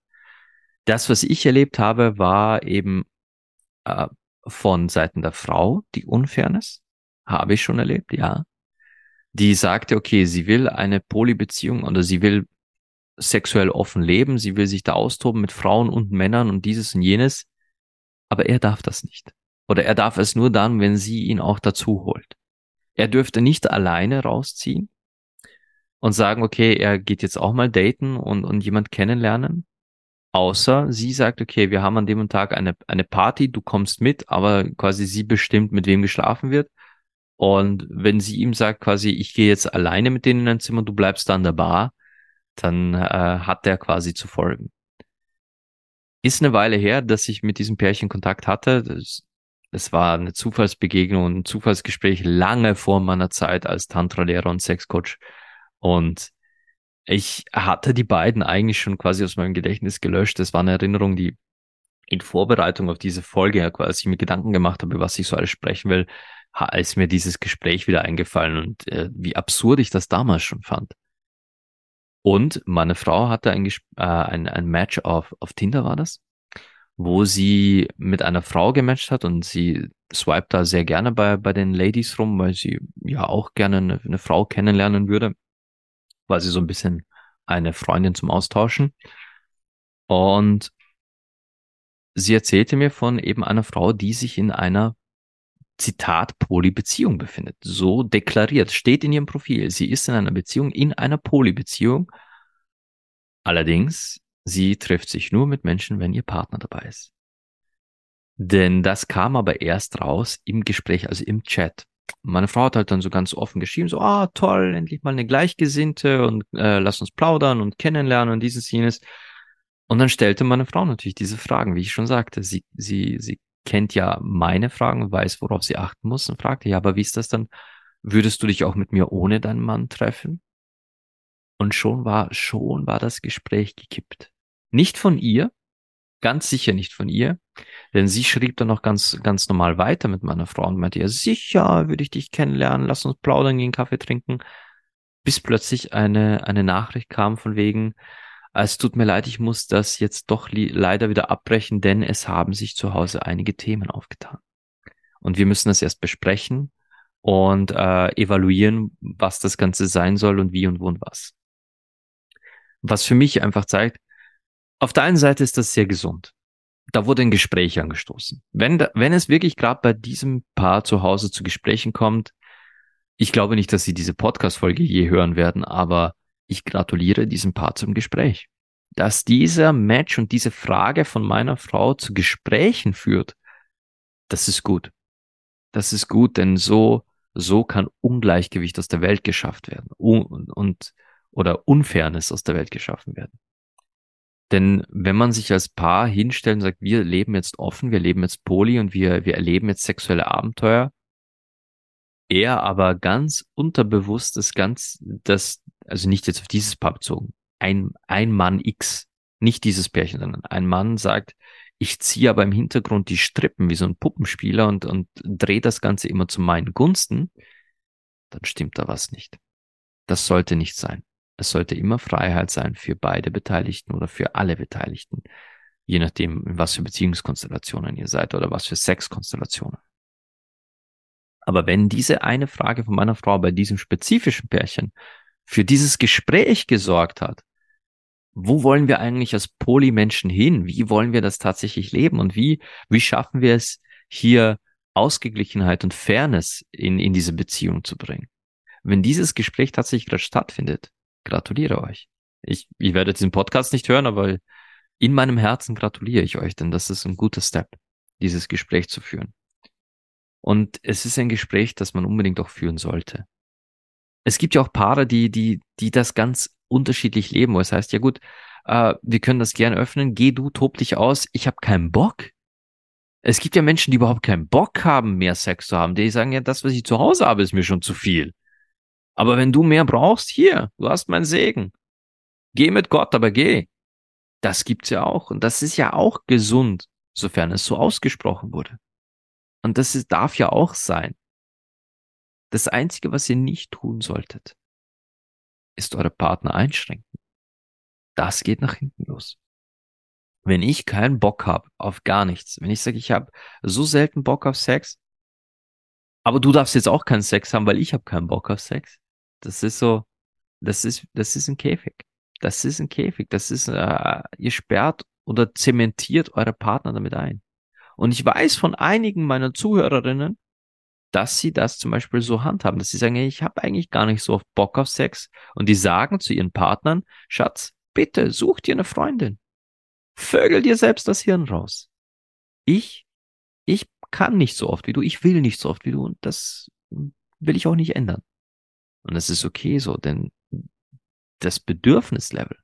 Das, was ich erlebt habe, war eben äh, von Seiten der Frau, die Unfairness, habe ich schon erlebt, ja. Die sagte, okay, sie will eine Polybeziehung oder sie will sexuell offen leben, sie will sich da austoben mit Frauen und Männern und dieses und jenes, aber er darf das nicht. Oder er darf es nur dann, wenn sie ihn auch dazu holt. Er dürfte nicht alleine rausziehen und sagen, okay, er geht jetzt auch mal daten und, und jemand kennenlernen, Außer sie sagt, okay, wir haben an dem Tag eine, eine Party, du kommst mit, aber quasi sie bestimmt, mit wem geschlafen wird. Und wenn sie ihm sagt, quasi, ich gehe jetzt alleine mit denen in ein Zimmer, du bleibst da an der Bar, dann äh, hat der quasi zu folgen. Ist eine Weile her, dass ich mit diesem Pärchen Kontakt hatte. Das, das war eine Zufallsbegegnung, ein Zufallsgespräch lange vor meiner Zeit als Tantra-Lehrer und Sexcoach. Und ich hatte die beiden eigentlich schon quasi aus meinem Gedächtnis gelöscht. Das war eine Erinnerung, die in Vorbereitung auf diese Folge, als ich mir Gedanken gemacht habe, was ich so alles sprechen will, ist mir dieses Gespräch wieder eingefallen und äh, wie absurd ich das damals schon fand. Und meine Frau hatte ein, äh, ein, ein Match auf, auf Tinder, war das, wo sie mit einer Frau gematcht hat und sie swiped da sehr gerne bei, bei den Ladies rum, weil sie ja auch gerne eine, eine Frau kennenlernen würde quasi so ein bisschen eine Freundin zum Austauschen. Und sie erzählte mir von eben einer Frau, die sich in einer Zitat Polybeziehung befindet. So deklariert, steht in ihrem Profil. Sie ist in einer Beziehung, in einer Polybeziehung. Allerdings, sie trifft sich nur mit Menschen, wenn ihr Partner dabei ist. Denn das kam aber erst raus im Gespräch, also im Chat meine Frau hat halt dann so ganz offen geschrieben, so, ah, toll, endlich mal eine Gleichgesinnte und äh, lass uns plaudern und kennenlernen und dieses, jenes. Und dann stellte meine Frau natürlich diese Fragen, wie ich schon sagte. Sie, sie, sie kennt ja meine Fragen, weiß, worauf sie achten muss und fragte, ja, aber wie ist das dann? Würdest du dich auch mit mir ohne deinen Mann treffen? Und schon war, schon war das Gespräch gekippt. Nicht von ihr, ganz sicher nicht von ihr, denn sie schrieb dann noch ganz, ganz normal weiter mit meiner Frau und meinte, ja, sicher würde ich dich kennenlernen, lass uns plaudern, gehen Kaffee trinken. Bis plötzlich eine, eine Nachricht kam von wegen, es tut mir leid, ich muss das jetzt doch leider wieder abbrechen, denn es haben sich zu Hause einige Themen aufgetan. Und wir müssen das erst besprechen und äh, evaluieren, was das Ganze sein soll und wie und wo und was. Was für mich einfach zeigt, auf der einen Seite ist das sehr gesund da wurde ein Gespräch angestoßen. Wenn, da, wenn es wirklich gerade bei diesem Paar zu Hause zu Gesprächen kommt, ich glaube nicht, dass sie diese Podcast-Folge je hören werden, aber ich gratuliere diesem Paar zum Gespräch. Dass dieser Match und diese Frage von meiner Frau zu Gesprächen führt, das ist gut. Das ist gut, denn so, so kann Ungleichgewicht aus der Welt geschafft werden und, und oder Unfairness aus der Welt geschaffen werden. Denn wenn man sich als Paar hinstellt und sagt, wir leben jetzt offen, wir leben jetzt poly und wir, wir erleben jetzt sexuelle Abenteuer, er aber ganz unterbewusst das ganz, das, also nicht jetzt auf dieses Paar bezogen, ein, ein Mann X, nicht dieses Pärchen, sondern ein Mann sagt, ich ziehe aber im Hintergrund die Strippen wie so ein Puppenspieler und, und drehe das Ganze immer zu meinen Gunsten, dann stimmt da was nicht. Das sollte nicht sein. Es sollte immer Freiheit sein für beide Beteiligten oder für alle Beteiligten, je nachdem, in was für Beziehungskonstellationen ihr seid oder was für Sexkonstellationen. Aber wenn diese eine Frage von meiner Frau bei diesem spezifischen Pärchen für dieses Gespräch gesorgt hat, wo wollen wir eigentlich als Polymenschen hin? Wie wollen wir das tatsächlich leben? Und wie, wie schaffen wir es, hier Ausgeglichenheit und Fairness in, in diese Beziehung zu bringen? Wenn dieses Gespräch tatsächlich gerade stattfindet, gratuliere euch. Ich, ich werde diesen Podcast nicht hören, aber in meinem Herzen gratuliere ich euch, denn das ist ein guter Step, dieses Gespräch zu führen. Und es ist ein Gespräch, das man unbedingt auch führen sollte. Es gibt ja auch Paare, die, die, die das ganz unterschiedlich leben, wo es heißt, ja gut, äh, wir können das gerne öffnen, geh du, tob dich aus, ich habe keinen Bock. Es gibt ja Menschen, die überhaupt keinen Bock haben, mehr Sex zu haben. Die sagen ja, das, was ich zu Hause habe, ist mir schon zu viel. Aber wenn du mehr brauchst, hier, du hast meinen Segen. Geh mit Gott, aber geh. Das gibt's ja auch. Und das ist ja auch gesund, sofern es so ausgesprochen wurde. Und das ist, darf ja auch sein. Das Einzige, was ihr nicht tun solltet, ist eure Partner einschränken. Das geht nach hinten los. Wenn ich keinen Bock habe auf gar nichts, wenn ich sage, ich habe so selten Bock auf Sex, aber du darfst jetzt auch keinen Sex haben, weil ich habe keinen Bock auf Sex. Das ist so, das ist, das ist ein Käfig. Das ist ein Käfig. Das ist, äh, ihr sperrt oder zementiert eure Partner damit ein. Und ich weiß von einigen meiner Zuhörerinnen, dass sie das zum Beispiel so handhaben, dass sie sagen, ich habe eigentlich gar nicht so oft Bock auf Sex. Und die sagen zu ihren Partnern, Schatz, bitte such dir eine Freundin. Vögel dir selbst das Hirn raus. Ich, ich kann nicht so oft wie du, ich will nicht so oft wie du und das will ich auch nicht ändern. Und das ist okay so, denn das Bedürfnislevel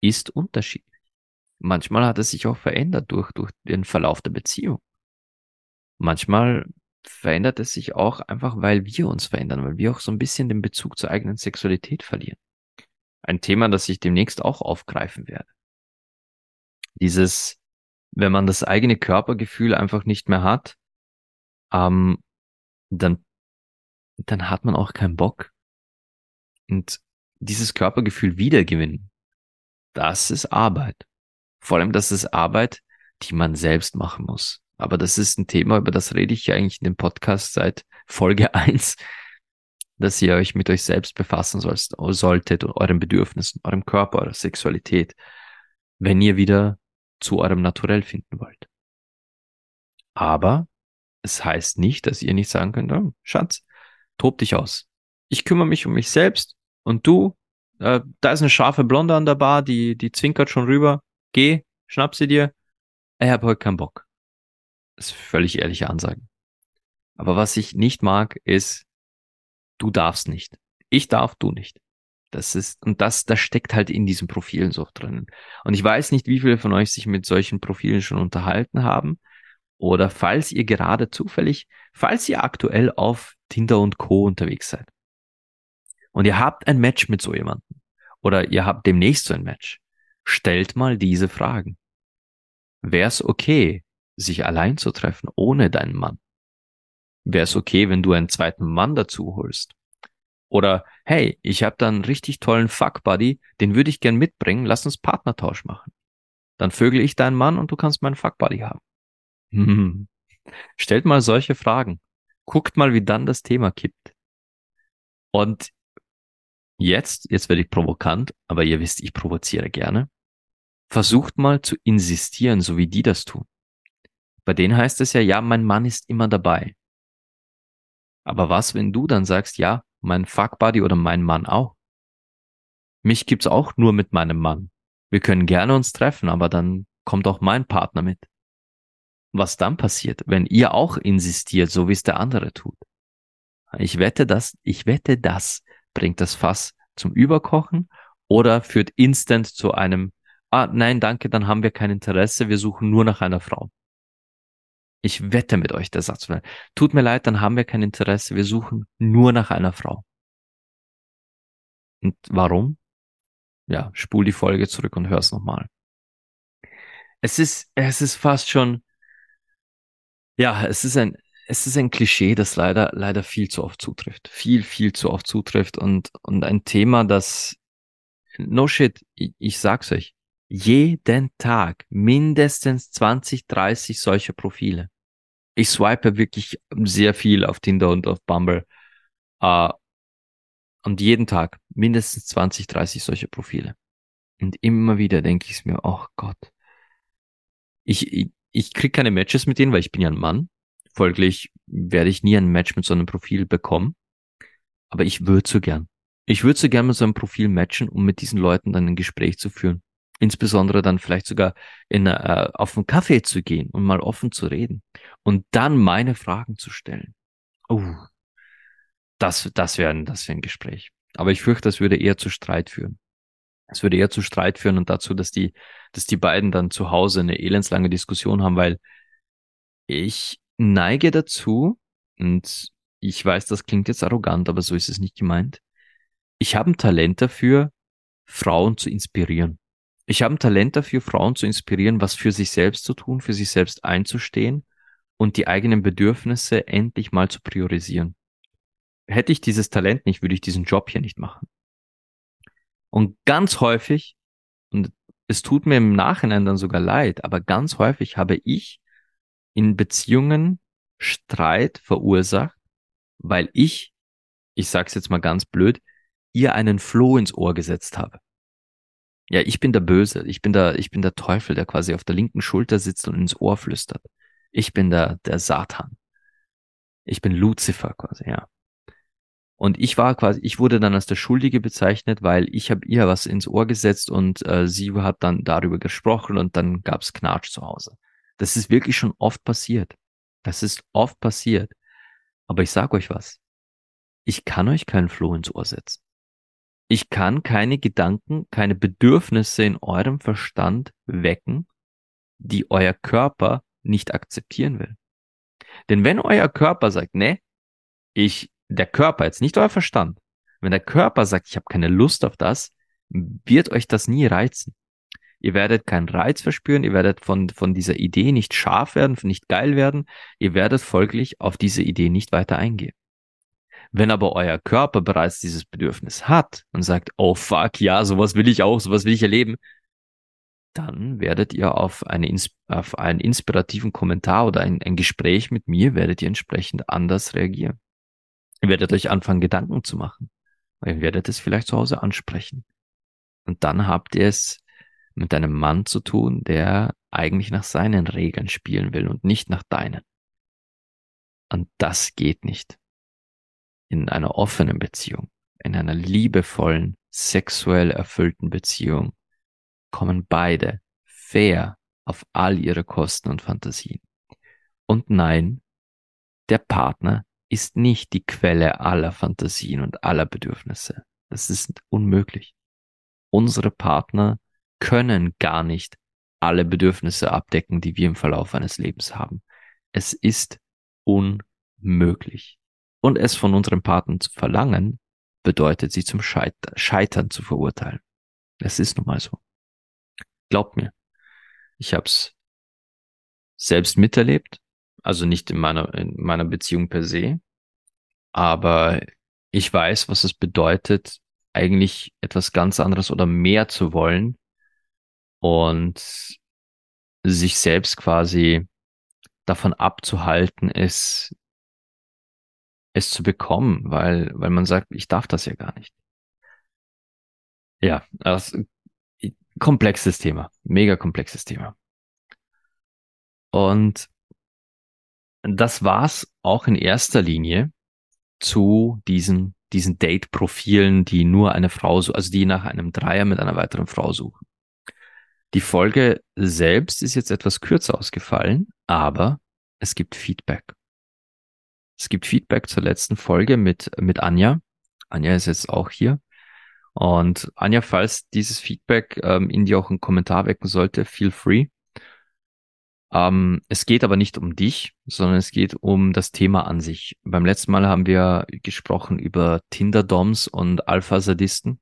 ist unterschiedlich. Manchmal hat es sich auch verändert durch, durch den Verlauf der Beziehung. Manchmal verändert es sich auch einfach, weil wir uns verändern, weil wir auch so ein bisschen den Bezug zur eigenen Sexualität verlieren. Ein Thema, das ich demnächst auch aufgreifen werde. Dieses, wenn man das eigene Körpergefühl einfach nicht mehr hat, ähm, dann, dann hat man auch keinen Bock. Und dieses Körpergefühl wiedergewinnen, das ist Arbeit. Vor allem, das ist Arbeit, die man selbst machen muss. Aber das ist ein Thema, über das rede ich ja eigentlich in dem Podcast seit Folge eins, dass ihr euch mit euch selbst befassen solltet und euren Bedürfnissen, eurem Körper, eurer Sexualität, wenn ihr wieder zu eurem Naturell finden wollt. Aber es heißt nicht, dass ihr nicht sagen könnt, oh, Schatz, tob dich aus. Ich kümmere mich um mich selbst und du, äh, da ist eine scharfe Blonde an der Bar, die, die zwinkert schon rüber. Geh, schnapp sie dir. Ich habe heute keinen Bock. Das ist völlig ehrliche Ansagen. Aber was ich nicht mag, ist, du darfst nicht. Ich darf, du nicht. Das ist, und das, das steckt halt in diesen Profilen so drinnen. Und ich weiß nicht, wie viele von euch sich mit solchen Profilen schon unterhalten haben. Oder falls ihr gerade zufällig, falls ihr aktuell auf Tinder und Co. unterwegs seid. Und ihr habt ein Match mit so jemandem. Oder ihr habt demnächst so ein Match. Stellt mal diese Fragen. Wäre es okay, sich allein zu treffen ohne deinen Mann? Wäre es okay, wenn du einen zweiten Mann dazu holst? Oder hey, ich habe da einen richtig tollen Fuck-Buddy, den würde ich gern mitbringen, lass uns Partnertausch machen. Dann vögel ich deinen Mann und du kannst meinen Fuck-Buddy haben. Hm. Stellt mal solche Fragen. Guckt mal, wie dann das Thema kippt. Und jetzt, jetzt werde ich provokant, aber ihr wisst, ich provoziere gerne. Versucht mal zu insistieren, so wie die das tun. Bei denen heißt es ja, ja, mein Mann ist immer dabei. Aber was, wenn du dann sagst, ja, mein Fuckbuddy oder mein Mann auch? Mich gibt's auch nur mit meinem Mann. Wir können gerne uns treffen, aber dann kommt auch mein Partner mit. Was dann passiert, wenn ihr auch insistiert, so wie es der andere tut? Ich wette, das, ich wette, das bringt das Fass zum Überkochen oder führt instant zu einem, ah, nein, danke, dann haben wir kein Interesse, wir suchen nur nach einer Frau. Ich wette mit euch, der Satz. Tut mir leid, dann haben wir kein Interesse, wir suchen nur nach einer Frau. Und warum? Ja, spul die Folge zurück und hör's nochmal. Es ist, es ist fast schon, ja, es ist ein, es ist ein Klischee, das leider, leider viel zu oft zutrifft. Viel, viel zu oft zutrifft und, und ein Thema, das, no shit, ich, ich sag's euch, jeden Tag mindestens 20, 30 solche Profile. Ich swipe wirklich sehr viel auf Tinder und auf Bumble. Uh, und jeden Tag mindestens 20, 30 solche Profile. Und immer wieder denke ich mir, oh Gott. Ich, ich, ich krieg keine Matches mit denen, weil ich bin ja ein Mann. Folglich werde ich nie ein Match mit so einem Profil bekommen. Aber ich würde so gern. Ich würde so gern mit so einem Profil matchen, um mit diesen Leuten dann ein Gespräch zu führen. Insbesondere dann vielleicht sogar in, äh, auf einen Kaffee zu gehen und mal offen zu reden. Und dann meine Fragen zu stellen. Oh, das, das wäre das wär ein Gespräch. Aber ich fürchte, das würde eher zu Streit führen. Es würde eher zu Streit führen und dazu, dass die, dass die beiden dann zu Hause eine elendslange Diskussion haben, weil ich neige dazu, und ich weiß, das klingt jetzt arrogant, aber so ist es nicht gemeint. Ich habe ein Talent dafür, Frauen zu inspirieren. Ich habe ein Talent dafür, Frauen zu inspirieren, was für sich selbst zu tun, für sich selbst einzustehen und die eigenen Bedürfnisse endlich mal zu priorisieren. Hätte ich dieses Talent nicht, würde ich diesen Job hier nicht machen. Und ganz häufig, und es tut mir im Nachhinein dann sogar leid, aber ganz häufig habe ich in Beziehungen Streit verursacht, weil ich, ich sag's jetzt mal ganz blöd, ihr einen Floh ins Ohr gesetzt habe. Ja, ich bin der Böse, ich bin der, ich bin der Teufel, der quasi auf der linken Schulter sitzt und ins Ohr flüstert. Ich bin der, der Satan. Ich bin Lucifer quasi, ja. Und ich war quasi, ich wurde dann als der Schuldige bezeichnet, weil ich habe ihr was ins Ohr gesetzt und äh, sie hat dann darüber gesprochen und dann gab's Knatsch zu Hause. Das ist wirklich schon oft passiert. Das ist oft passiert. Aber ich sag euch was. Ich kann euch keinen Floh ins Ohr setzen. Ich kann keine Gedanken, keine Bedürfnisse in eurem Verstand wecken, die euer Körper nicht akzeptieren will. Denn wenn euer Körper sagt, ne, ich der Körper, jetzt nicht euer Verstand, wenn der Körper sagt, ich habe keine Lust auf das, wird euch das nie reizen. Ihr werdet keinen Reiz verspüren, ihr werdet von, von dieser Idee nicht scharf werden, nicht geil werden, ihr werdet folglich auf diese Idee nicht weiter eingehen. Wenn aber euer Körper bereits dieses Bedürfnis hat und sagt, oh fuck, ja, sowas will ich auch, sowas will ich erleben, dann werdet ihr auf, eine, auf einen inspirativen Kommentar oder ein, ein Gespräch mit mir, werdet ihr entsprechend anders reagieren. Ihr werdet euch anfangen, Gedanken zu machen. Ihr werdet es vielleicht zu Hause ansprechen. Und dann habt ihr es mit einem Mann zu tun, der eigentlich nach seinen Regeln spielen will und nicht nach deinen. Und das geht nicht. In einer offenen Beziehung, in einer liebevollen, sexuell erfüllten Beziehung kommen beide fair auf all ihre Kosten und Fantasien. Und nein, der Partner ist nicht die Quelle aller Fantasien und aller Bedürfnisse. Das ist unmöglich. Unsere Partner können gar nicht alle Bedürfnisse abdecken, die wir im Verlauf eines Lebens haben. Es ist unmöglich. Und es von unserem Partner zu verlangen, bedeutet sie zum Scheitern zu verurteilen. Es ist nun mal so. Glaubt mir, ich habe es selbst miterlebt also nicht in meiner, in meiner Beziehung per se. Aber ich weiß, was es bedeutet, eigentlich etwas ganz anderes oder mehr zu wollen und sich selbst quasi davon abzuhalten, es, es zu bekommen, weil, weil man sagt, ich darf das ja gar nicht. Ja, das komplexes Thema, mega komplexes Thema. Und das war's auch in erster Linie zu diesen, diesen Date-Profilen, die nur eine Frau, also die nach einem Dreier mit einer weiteren Frau suchen. Die Folge selbst ist jetzt etwas kürzer ausgefallen, aber es gibt Feedback. Es gibt Feedback zur letzten Folge mit, mit Anja. Anja ist jetzt auch hier. Und Anja, falls dieses Feedback ähm, in dir auch einen Kommentar wecken sollte, feel free. Ähm, es geht aber nicht um dich, sondern es geht um das Thema an sich. Beim letzten Mal haben wir gesprochen über Tinder-Doms und Alpha-Sadisten.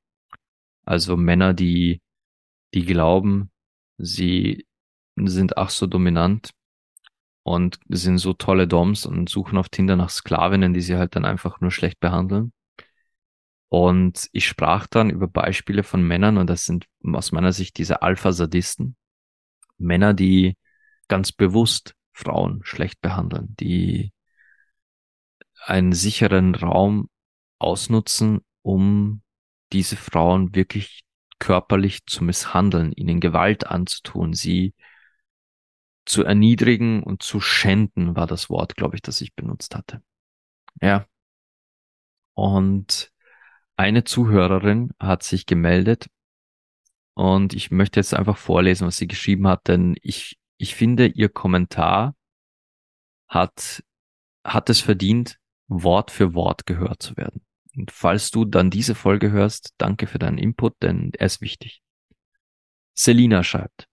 Also Männer, die, die glauben, sie sind ach so dominant und sind so tolle Doms und suchen auf Tinder nach Sklavinnen, die sie halt dann einfach nur schlecht behandeln. Und ich sprach dann über Beispiele von Männern und das sind aus meiner Sicht diese Alpha-Sadisten. Männer, die ganz bewusst Frauen schlecht behandeln, die einen sicheren Raum ausnutzen, um diese Frauen wirklich körperlich zu misshandeln, ihnen Gewalt anzutun, sie zu erniedrigen und zu schänden, war das Wort, glaube ich, das ich benutzt hatte. Ja. Und eine Zuhörerin hat sich gemeldet und ich möchte jetzt einfach vorlesen, was sie geschrieben hat, denn ich ich finde, ihr Kommentar hat, hat es verdient, Wort für Wort gehört zu werden. Und falls du dann diese Folge hörst, danke für deinen Input, denn er ist wichtig. Selina schreibt,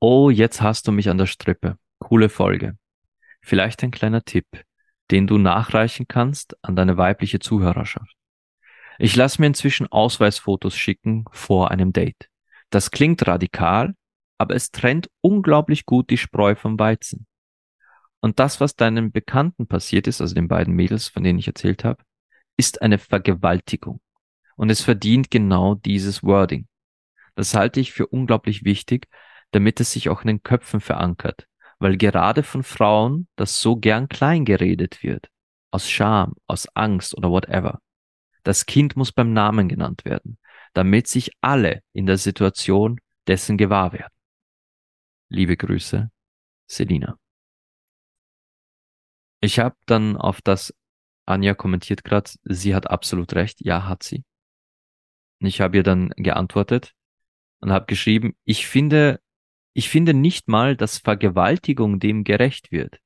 Oh, jetzt hast du mich an der Strippe. Coole Folge. Vielleicht ein kleiner Tipp, den du nachreichen kannst an deine weibliche Zuhörerschaft. Ich lasse mir inzwischen Ausweisfotos schicken vor einem Date. Das klingt radikal, aber es trennt unglaublich gut die Spreu vom Weizen. Und das, was deinen Bekannten passiert ist, also den beiden Mädels, von denen ich erzählt habe, ist eine Vergewaltigung. Und es verdient genau dieses Wording. Das halte ich für unglaublich wichtig, damit es sich auch in den Köpfen verankert, weil gerade von Frauen das so gern klein geredet wird. Aus Scham, aus Angst oder whatever. Das Kind muss beim Namen genannt werden, damit sich alle in der Situation dessen gewahr werden. Liebe Grüße, Selina. Ich habe dann auf das Anja kommentiert gerade, sie hat absolut recht, ja hat sie. Ich habe ihr dann geantwortet und habe geschrieben, ich finde, ich finde nicht mal, dass Vergewaltigung dem gerecht wird.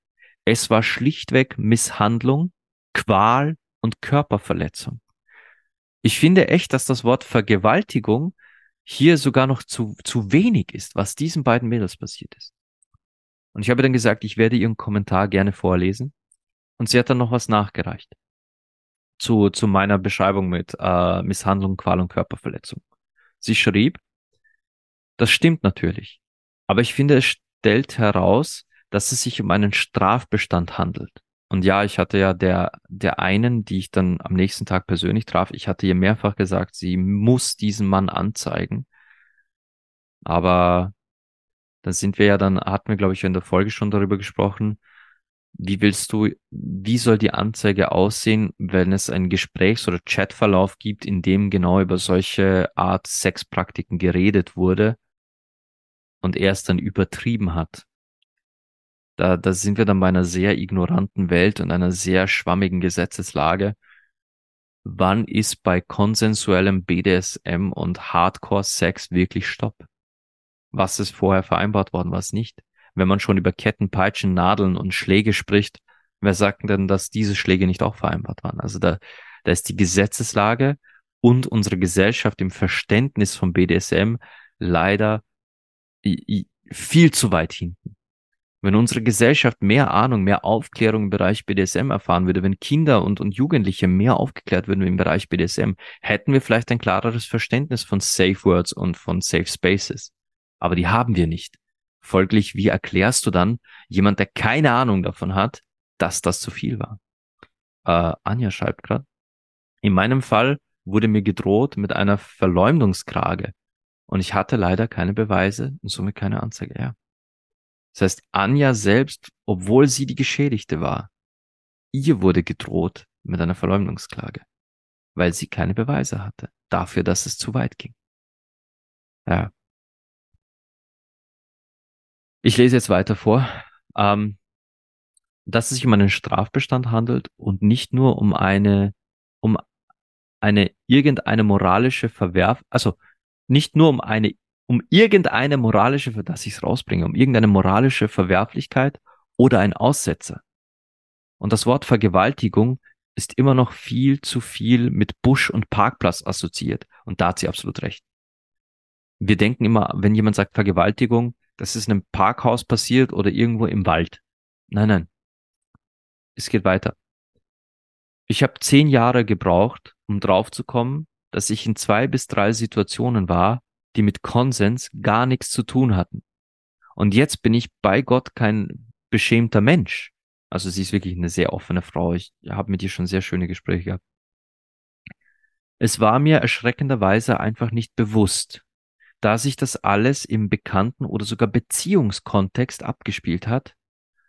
Es war schlichtweg Misshandlung, Qual und Körperverletzung. Ich finde echt, dass das Wort Vergewaltigung hier sogar noch zu, zu wenig ist, was diesen beiden Mädels passiert ist. Und ich habe dann gesagt, ich werde ihren Kommentar gerne vorlesen. Und sie hat dann noch was nachgereicht. Zu, zu meiner Beschreibung mit äh, Misshandlung, Qual und Körperverletzung. Sie schrieb, das stimmt natürlich. Aber ich finde, es stellt heraus, dass es sich um einen Strafbestand handelt. Und ja, ich hatte ja der, der einen, die ich dann am nächsten Tag persönlich traf, ich hatte ihr mehrfach gesagt, sie muss diesen Mann anzeigen. Aber dann sind wir ja dann, hatten wir, glaube ich, in der Folge schon darüber gesprochen, wie willst du, wie soll die Anzeige aussehen, wenn es einen Gesprächs- oder Chatverlauf gibt, in dem genau über solche Art Sexpraktiken geredet wurde und er es dann übertrieben hat? Da, da sind wir dann bei einer sehr ignoranten Welt und einer sehr schwammigen Gesetzeslage. Wann ist bei konsensuellem BDSM und Hardcore-Sex wirklich Stopp? Was ist vorher vereinbart worden, was nicht? Wenn man schon über Ketten, Peitschen, Nadeln und Schläge spricht, wer sagt denn, dass diese Schläge nicht auch vereinbart waren? Also da, da ist die Gesetzeslage und unsere Gesellschaft im Verständnis von BDSM leider viel zu weit hinten. Wenn unsere Gesellschaft mehr Ahnung, mehr Aufklärung im Bereich BDSM erfahren würde, wenn Kinder und, und Jugendliche mehr aufgeklärt würden im Bereich BDSM, hätten wir vielleicht ein klareres Verständnis von Safe Words und von Safe Spaces. Aber die haben wir nicht. Folglich, wie erklärst du dann jemand, der keine Ahnung davon hat, dass das zu viel war? Äh, Anja schreibt gerade. In meinem Fall wurde mir gedroht mit einer Verleumdungskrage und ich hatte leider keine Beweise und somit keine Anzeige. Ja. Das heißt, Anja selbst, obwohl sie die Geschädigte war, ihr wurde gedroht mit einer Verleumdungsklage, weil sie keine Beweise hatte dafür, dass es zu weit ging. Ja. Ich lese jetzt weiter vor. Ähm, dass es sich um einen Strafbestand handelt und nicht nur um eine, um eine irgendeine moralische Verwerf, also nicht nur um eine um irgendeine moralische, dass ich es rausbringe, um irgendeine moralische Verwerflichkeit oder ein Aussetzer. Und das Wort Vergewaltigung ist immer noch viel zu viel mit Busch und Parkplatz assoziiert. Und da hat sie absolut recht. Wir denken immer, wenn jemand sagt Vergewaltigung, das ist in einem Parkhaus passiert oder irgendwo im Wald. Nein, nein. Es geht weiter. Ich habe zehn Jahre gebraucht, um draufzukommen, dass ich in zwei bis drei Situationen war, die mit Konsens gar nichts zu tun hatten. Und jetzt bin ich bei Gott kein beschämter Mensch. Also sie ist wirklich eine sehr offene Frau. Ich habe mit ihr schon sehr schöne Gespräche gehabt. Es war mir erschreckenderweise einfach nicht bewusst, da sich das alles im Bekannten- oder sogar Beziehungskontext abgespielt hat,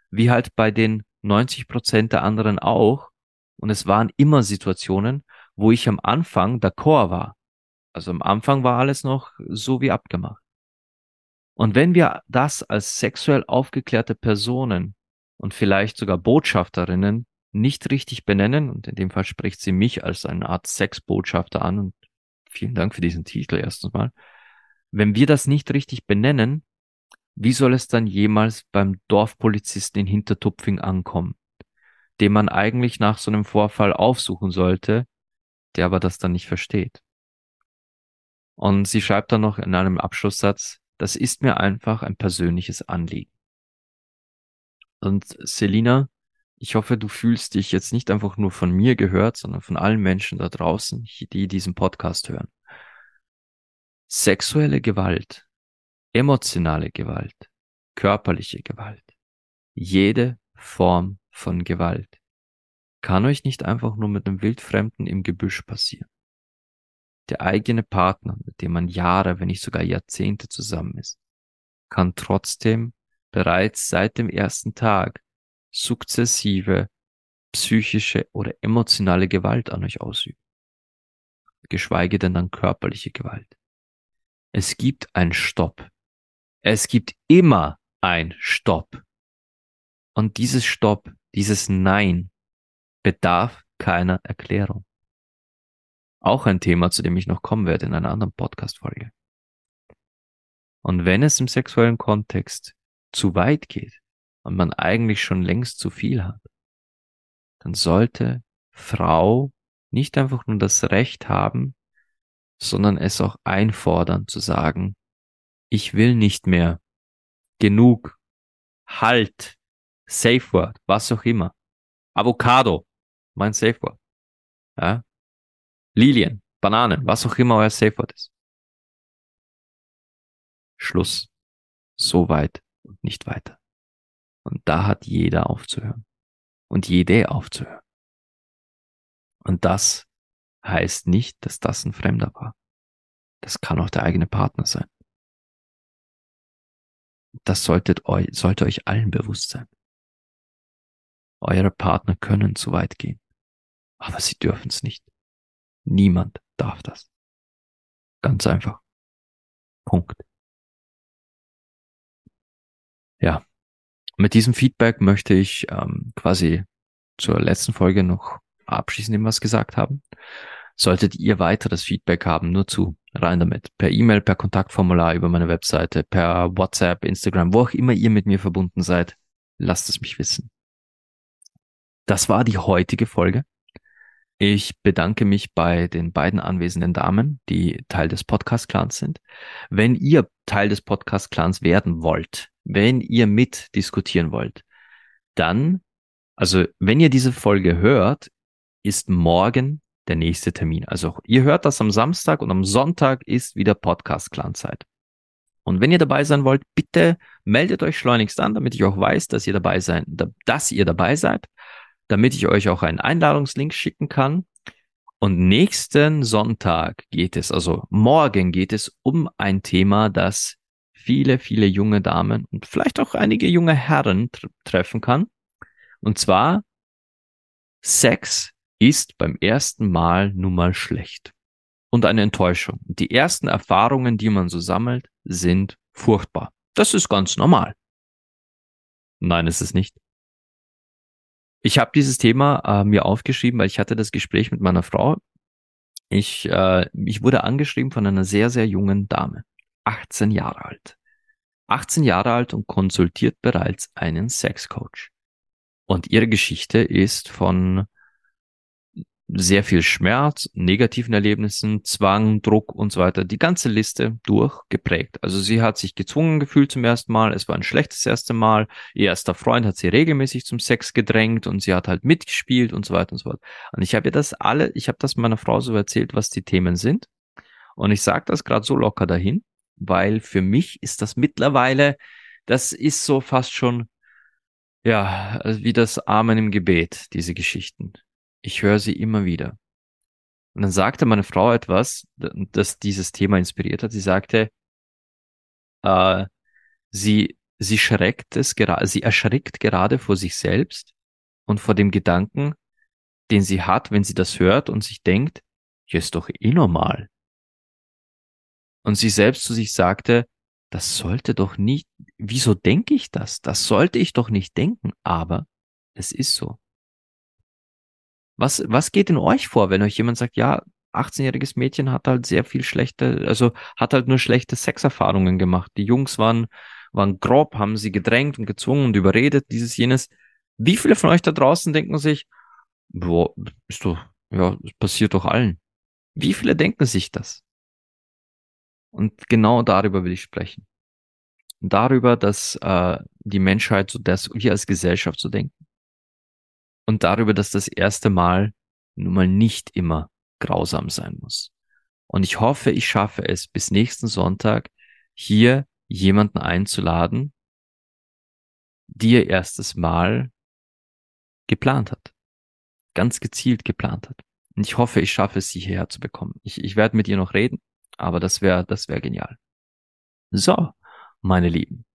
wie halt bei den 90 Prozent der anderen auch. Und es waren immer Situationen, wo ich am Anfang d'accord war. Also am Anfang war alles noch so wie abgemacht. Und wenn wir das als sexuell aufgeklärte Personen und vielleicht sogar Botschafterinnen nicht richtig benennen, und in dem Fall spricht sie mich als eine Art Sexbotschafter an, und vielen Dank für diesen Titel erstens mal, wenn wir das nicht richtig benennen, wie soll es dann jemals beim Dorfpolizisten in Hintertupfing ankommen, den man eigentlich nach so einem Vorfall aufsuchen sollte, der aber das dann nicht versteht? Und sie schreibt dann noch in einem Abschlusssatz, das ist mir einfach ein persönliches Anliegen. Und Selina, ich hoffe, du fühlst dich jetzt nicht einfach nur von mir gehört, sondern von allen Menschen da draußen, die diesen Podcast hören. Sexuelle Gewalt, emotionale Gewalt, körperliche Gewalt, jede Form von Gewalt kann euch nicht einfach nur mit einem Wildfremden im Gebüsch passieren. Der eigene Partner, mit dem man Jahre, wenn nicht sogar Jahrzehnte zusammen ist, kann trotzdem bereits seit dem ersten Tag sukzessive psychische oder emotionale Gewalt an euch ausüben. Geschweige denn dann körperliche Gewalt. Es gibt ein Stopp. Es gibt immer ein Stopp. Und dieses Stopp, dieses Nein bedarf keiner Erklärung. Auch ein Thema, zu dem ich noch kommen werde in einer anderen Podcast-Folge. Und wenn es im sexuellen Kontext zu weit geht und man eigentlich schon längst zu viel hat, dann sollte Frau nicht einfach nur das Recht haben, sondern es auch einfordern zu sagen, ich will nicht mehr, genug, halt, Safe Word, was auch immer, Avocado, mein Safe Word, ja? Lilien, Bananen, was auch immer euer Safe Word ist. Schluss. So weit und nicht weiter. Und da hat jeder aufzuhören. Und jede aufzuhören. Und das heißt nicht, dass das ein Fremder war. Das kann auch der eigene Partner sein. Das solltet euch, sollte euch allen bewusst sein. Eure Partner können zu weit gehen, aber sie dürfen es nicht. Niemand darf das. Ganz einfach. Punkt. Ja, mit diesem Feedback möchte ich ähm, quasi zur letzten Folge noch abschließend was gesagt haben. Solltet ihr weiteres Feedback haben, nur zu, rein damit. Per E-Mail, per Kontaktformular über meine Webseite, per WhatsApp, Instagram, wo auch immer ihr mit mir verbunden seid, lasst es mich wissen. Das war die heutige Folge. Ich bedanke mich bei den beiden anwesenden Damen, die Teil des Podcast-Clans sind. Wenn ihr Teil des Podcast-Clans werden wollt, wenn ihr mitdiskutieren wollt, dann, also wenn ihr diese Folge hört, ist morgen der nächste Termin. Also ihr hört das am Samstag und am Sonntag ist wieder Podcast-Clan-Zeit. Und wenn ihr dabei sein wollt, bitte meldet euch schleunigst an, damit ich auch weiß, dass ihr dabei sein, dass ihr dabei seid, damit ich euch auch einen Einladungslink schicken kann. Und nächsten Sonntag geht es, also morgen geht es um ein Thema, das viele, viele junge Damen und vielleicht auch einige junge Herren treffen kann. Und zwar Sex ist beim ersten Mal nun mal schlecht und eine Enttäuschung. Die ersten Erfahrungen, die man so sammelt, sind furchtbar. Das ist ganz normal. Nein, ist es nicht. Ich habe dieses Thema äh, mir aufgeschrieben, weil ich hatte das Gespräch mit meiner Frau. Ich, äh, ich wurde angeschrieben von einer sehr, sehr jungen Dame, 18 Jahre alt. 18 Jahre alt und konsultiert bereits einen Sexcoach. Und ihre Geschichte ist von sehr viel Schmerz, negativen Erlebnissen, Zwang, Druck und so weiter, die ganze Liste durchgeprägt. Also sie hat sich gezwungen gefühlt zum ersten Mal, es war ein schlechtes erste Mal, ihr erster Freund hat sie regelmäßig zum Sex gedrängt und sie hat halt mitgespielt und so weiter und so fort. Und ich habe ihr das alle, ich habe das meiner Frau so erzählt, was die Themen sind. Und ich sage das gerade so locker dahin, weil für mich ist das mittlerweile, das ist so fast schon, ja, wie das Amen im Gebet, diese Geschichten. Ich höre sie immer wieder. Und dann sagte meine Frau etwas, das dieses Thema inspiriert hat. Sie sagte, äh, sie, sie schreckt es gerade, sie erschrickt gerade vor sich selbst und vor dem Gedanken, den sie hat, wenn sie das hört und sich denkt, hier ist doch eh normal. Und sie selbst zu sich sagte, das sollte doch nicht, wieso denke ich das? Das sollte ich doch nicht denken, aber es ist so. Was, was geht in euch vor, wenn euch jemand sagt, ja, 18-jähriges Mädchen hat halt sehr viel schlechte, also hat halt nur schlechte Sexerfahrungen gemacht. Die Jungs waren, waren grob, haben sie gedrängt und gezwungen und überredet, dieses, jenes. Wie viele von euch da draußen denken sich, boah, ist doch, ja, passiert doch allen. Wie viele denken sich das? Und genau darüber will ich sprechen. Darüber, dass äh, die Menschheit so das, wir als Gesellschaft so denken und darüber, dass das erste Mal nun mal nicht immer grausam sein muss. Und ich hoffe, ich schaffe es bis nächsten Sonntag hier jemanden einzuladen, die ihr erstes Mal geplant hat. Ganz gezielt geplant hat. Und ich hoffe, ich schaffe es, sie hierher zu bekommen. Ich, ich werde mit ihr noch reden, aber das wäre, das wäre genial. So, meine Lieben.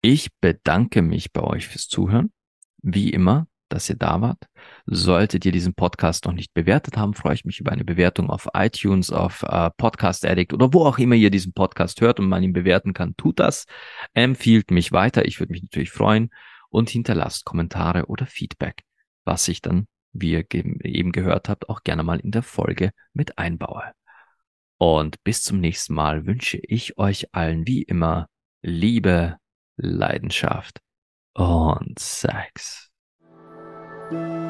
Ich bedanke mich bei euch fürs Zuhören. Wie immer, dass ihr da wart. Solltet ihr diesen Podcast noch nicht bewertet haben, freue ich mich über eine Bewertung auf iTunes, auf äh, Podcast Addict oder wo auch immer ihr diesen Podcast hört und man ihn bewerten kann. Tut das, empfiehlt mich weiter. Ich würde mich natürlich freuen und hinterlasst Kommentare oder Feedback, was ich dann, wie ihr eben gehört habt, auch gerne mal in der Folge mit einbaue. Und bis zum nächsten Mal wünsche ich euch allen wie immer Liebe, Leidenschaft und Sex. Thank you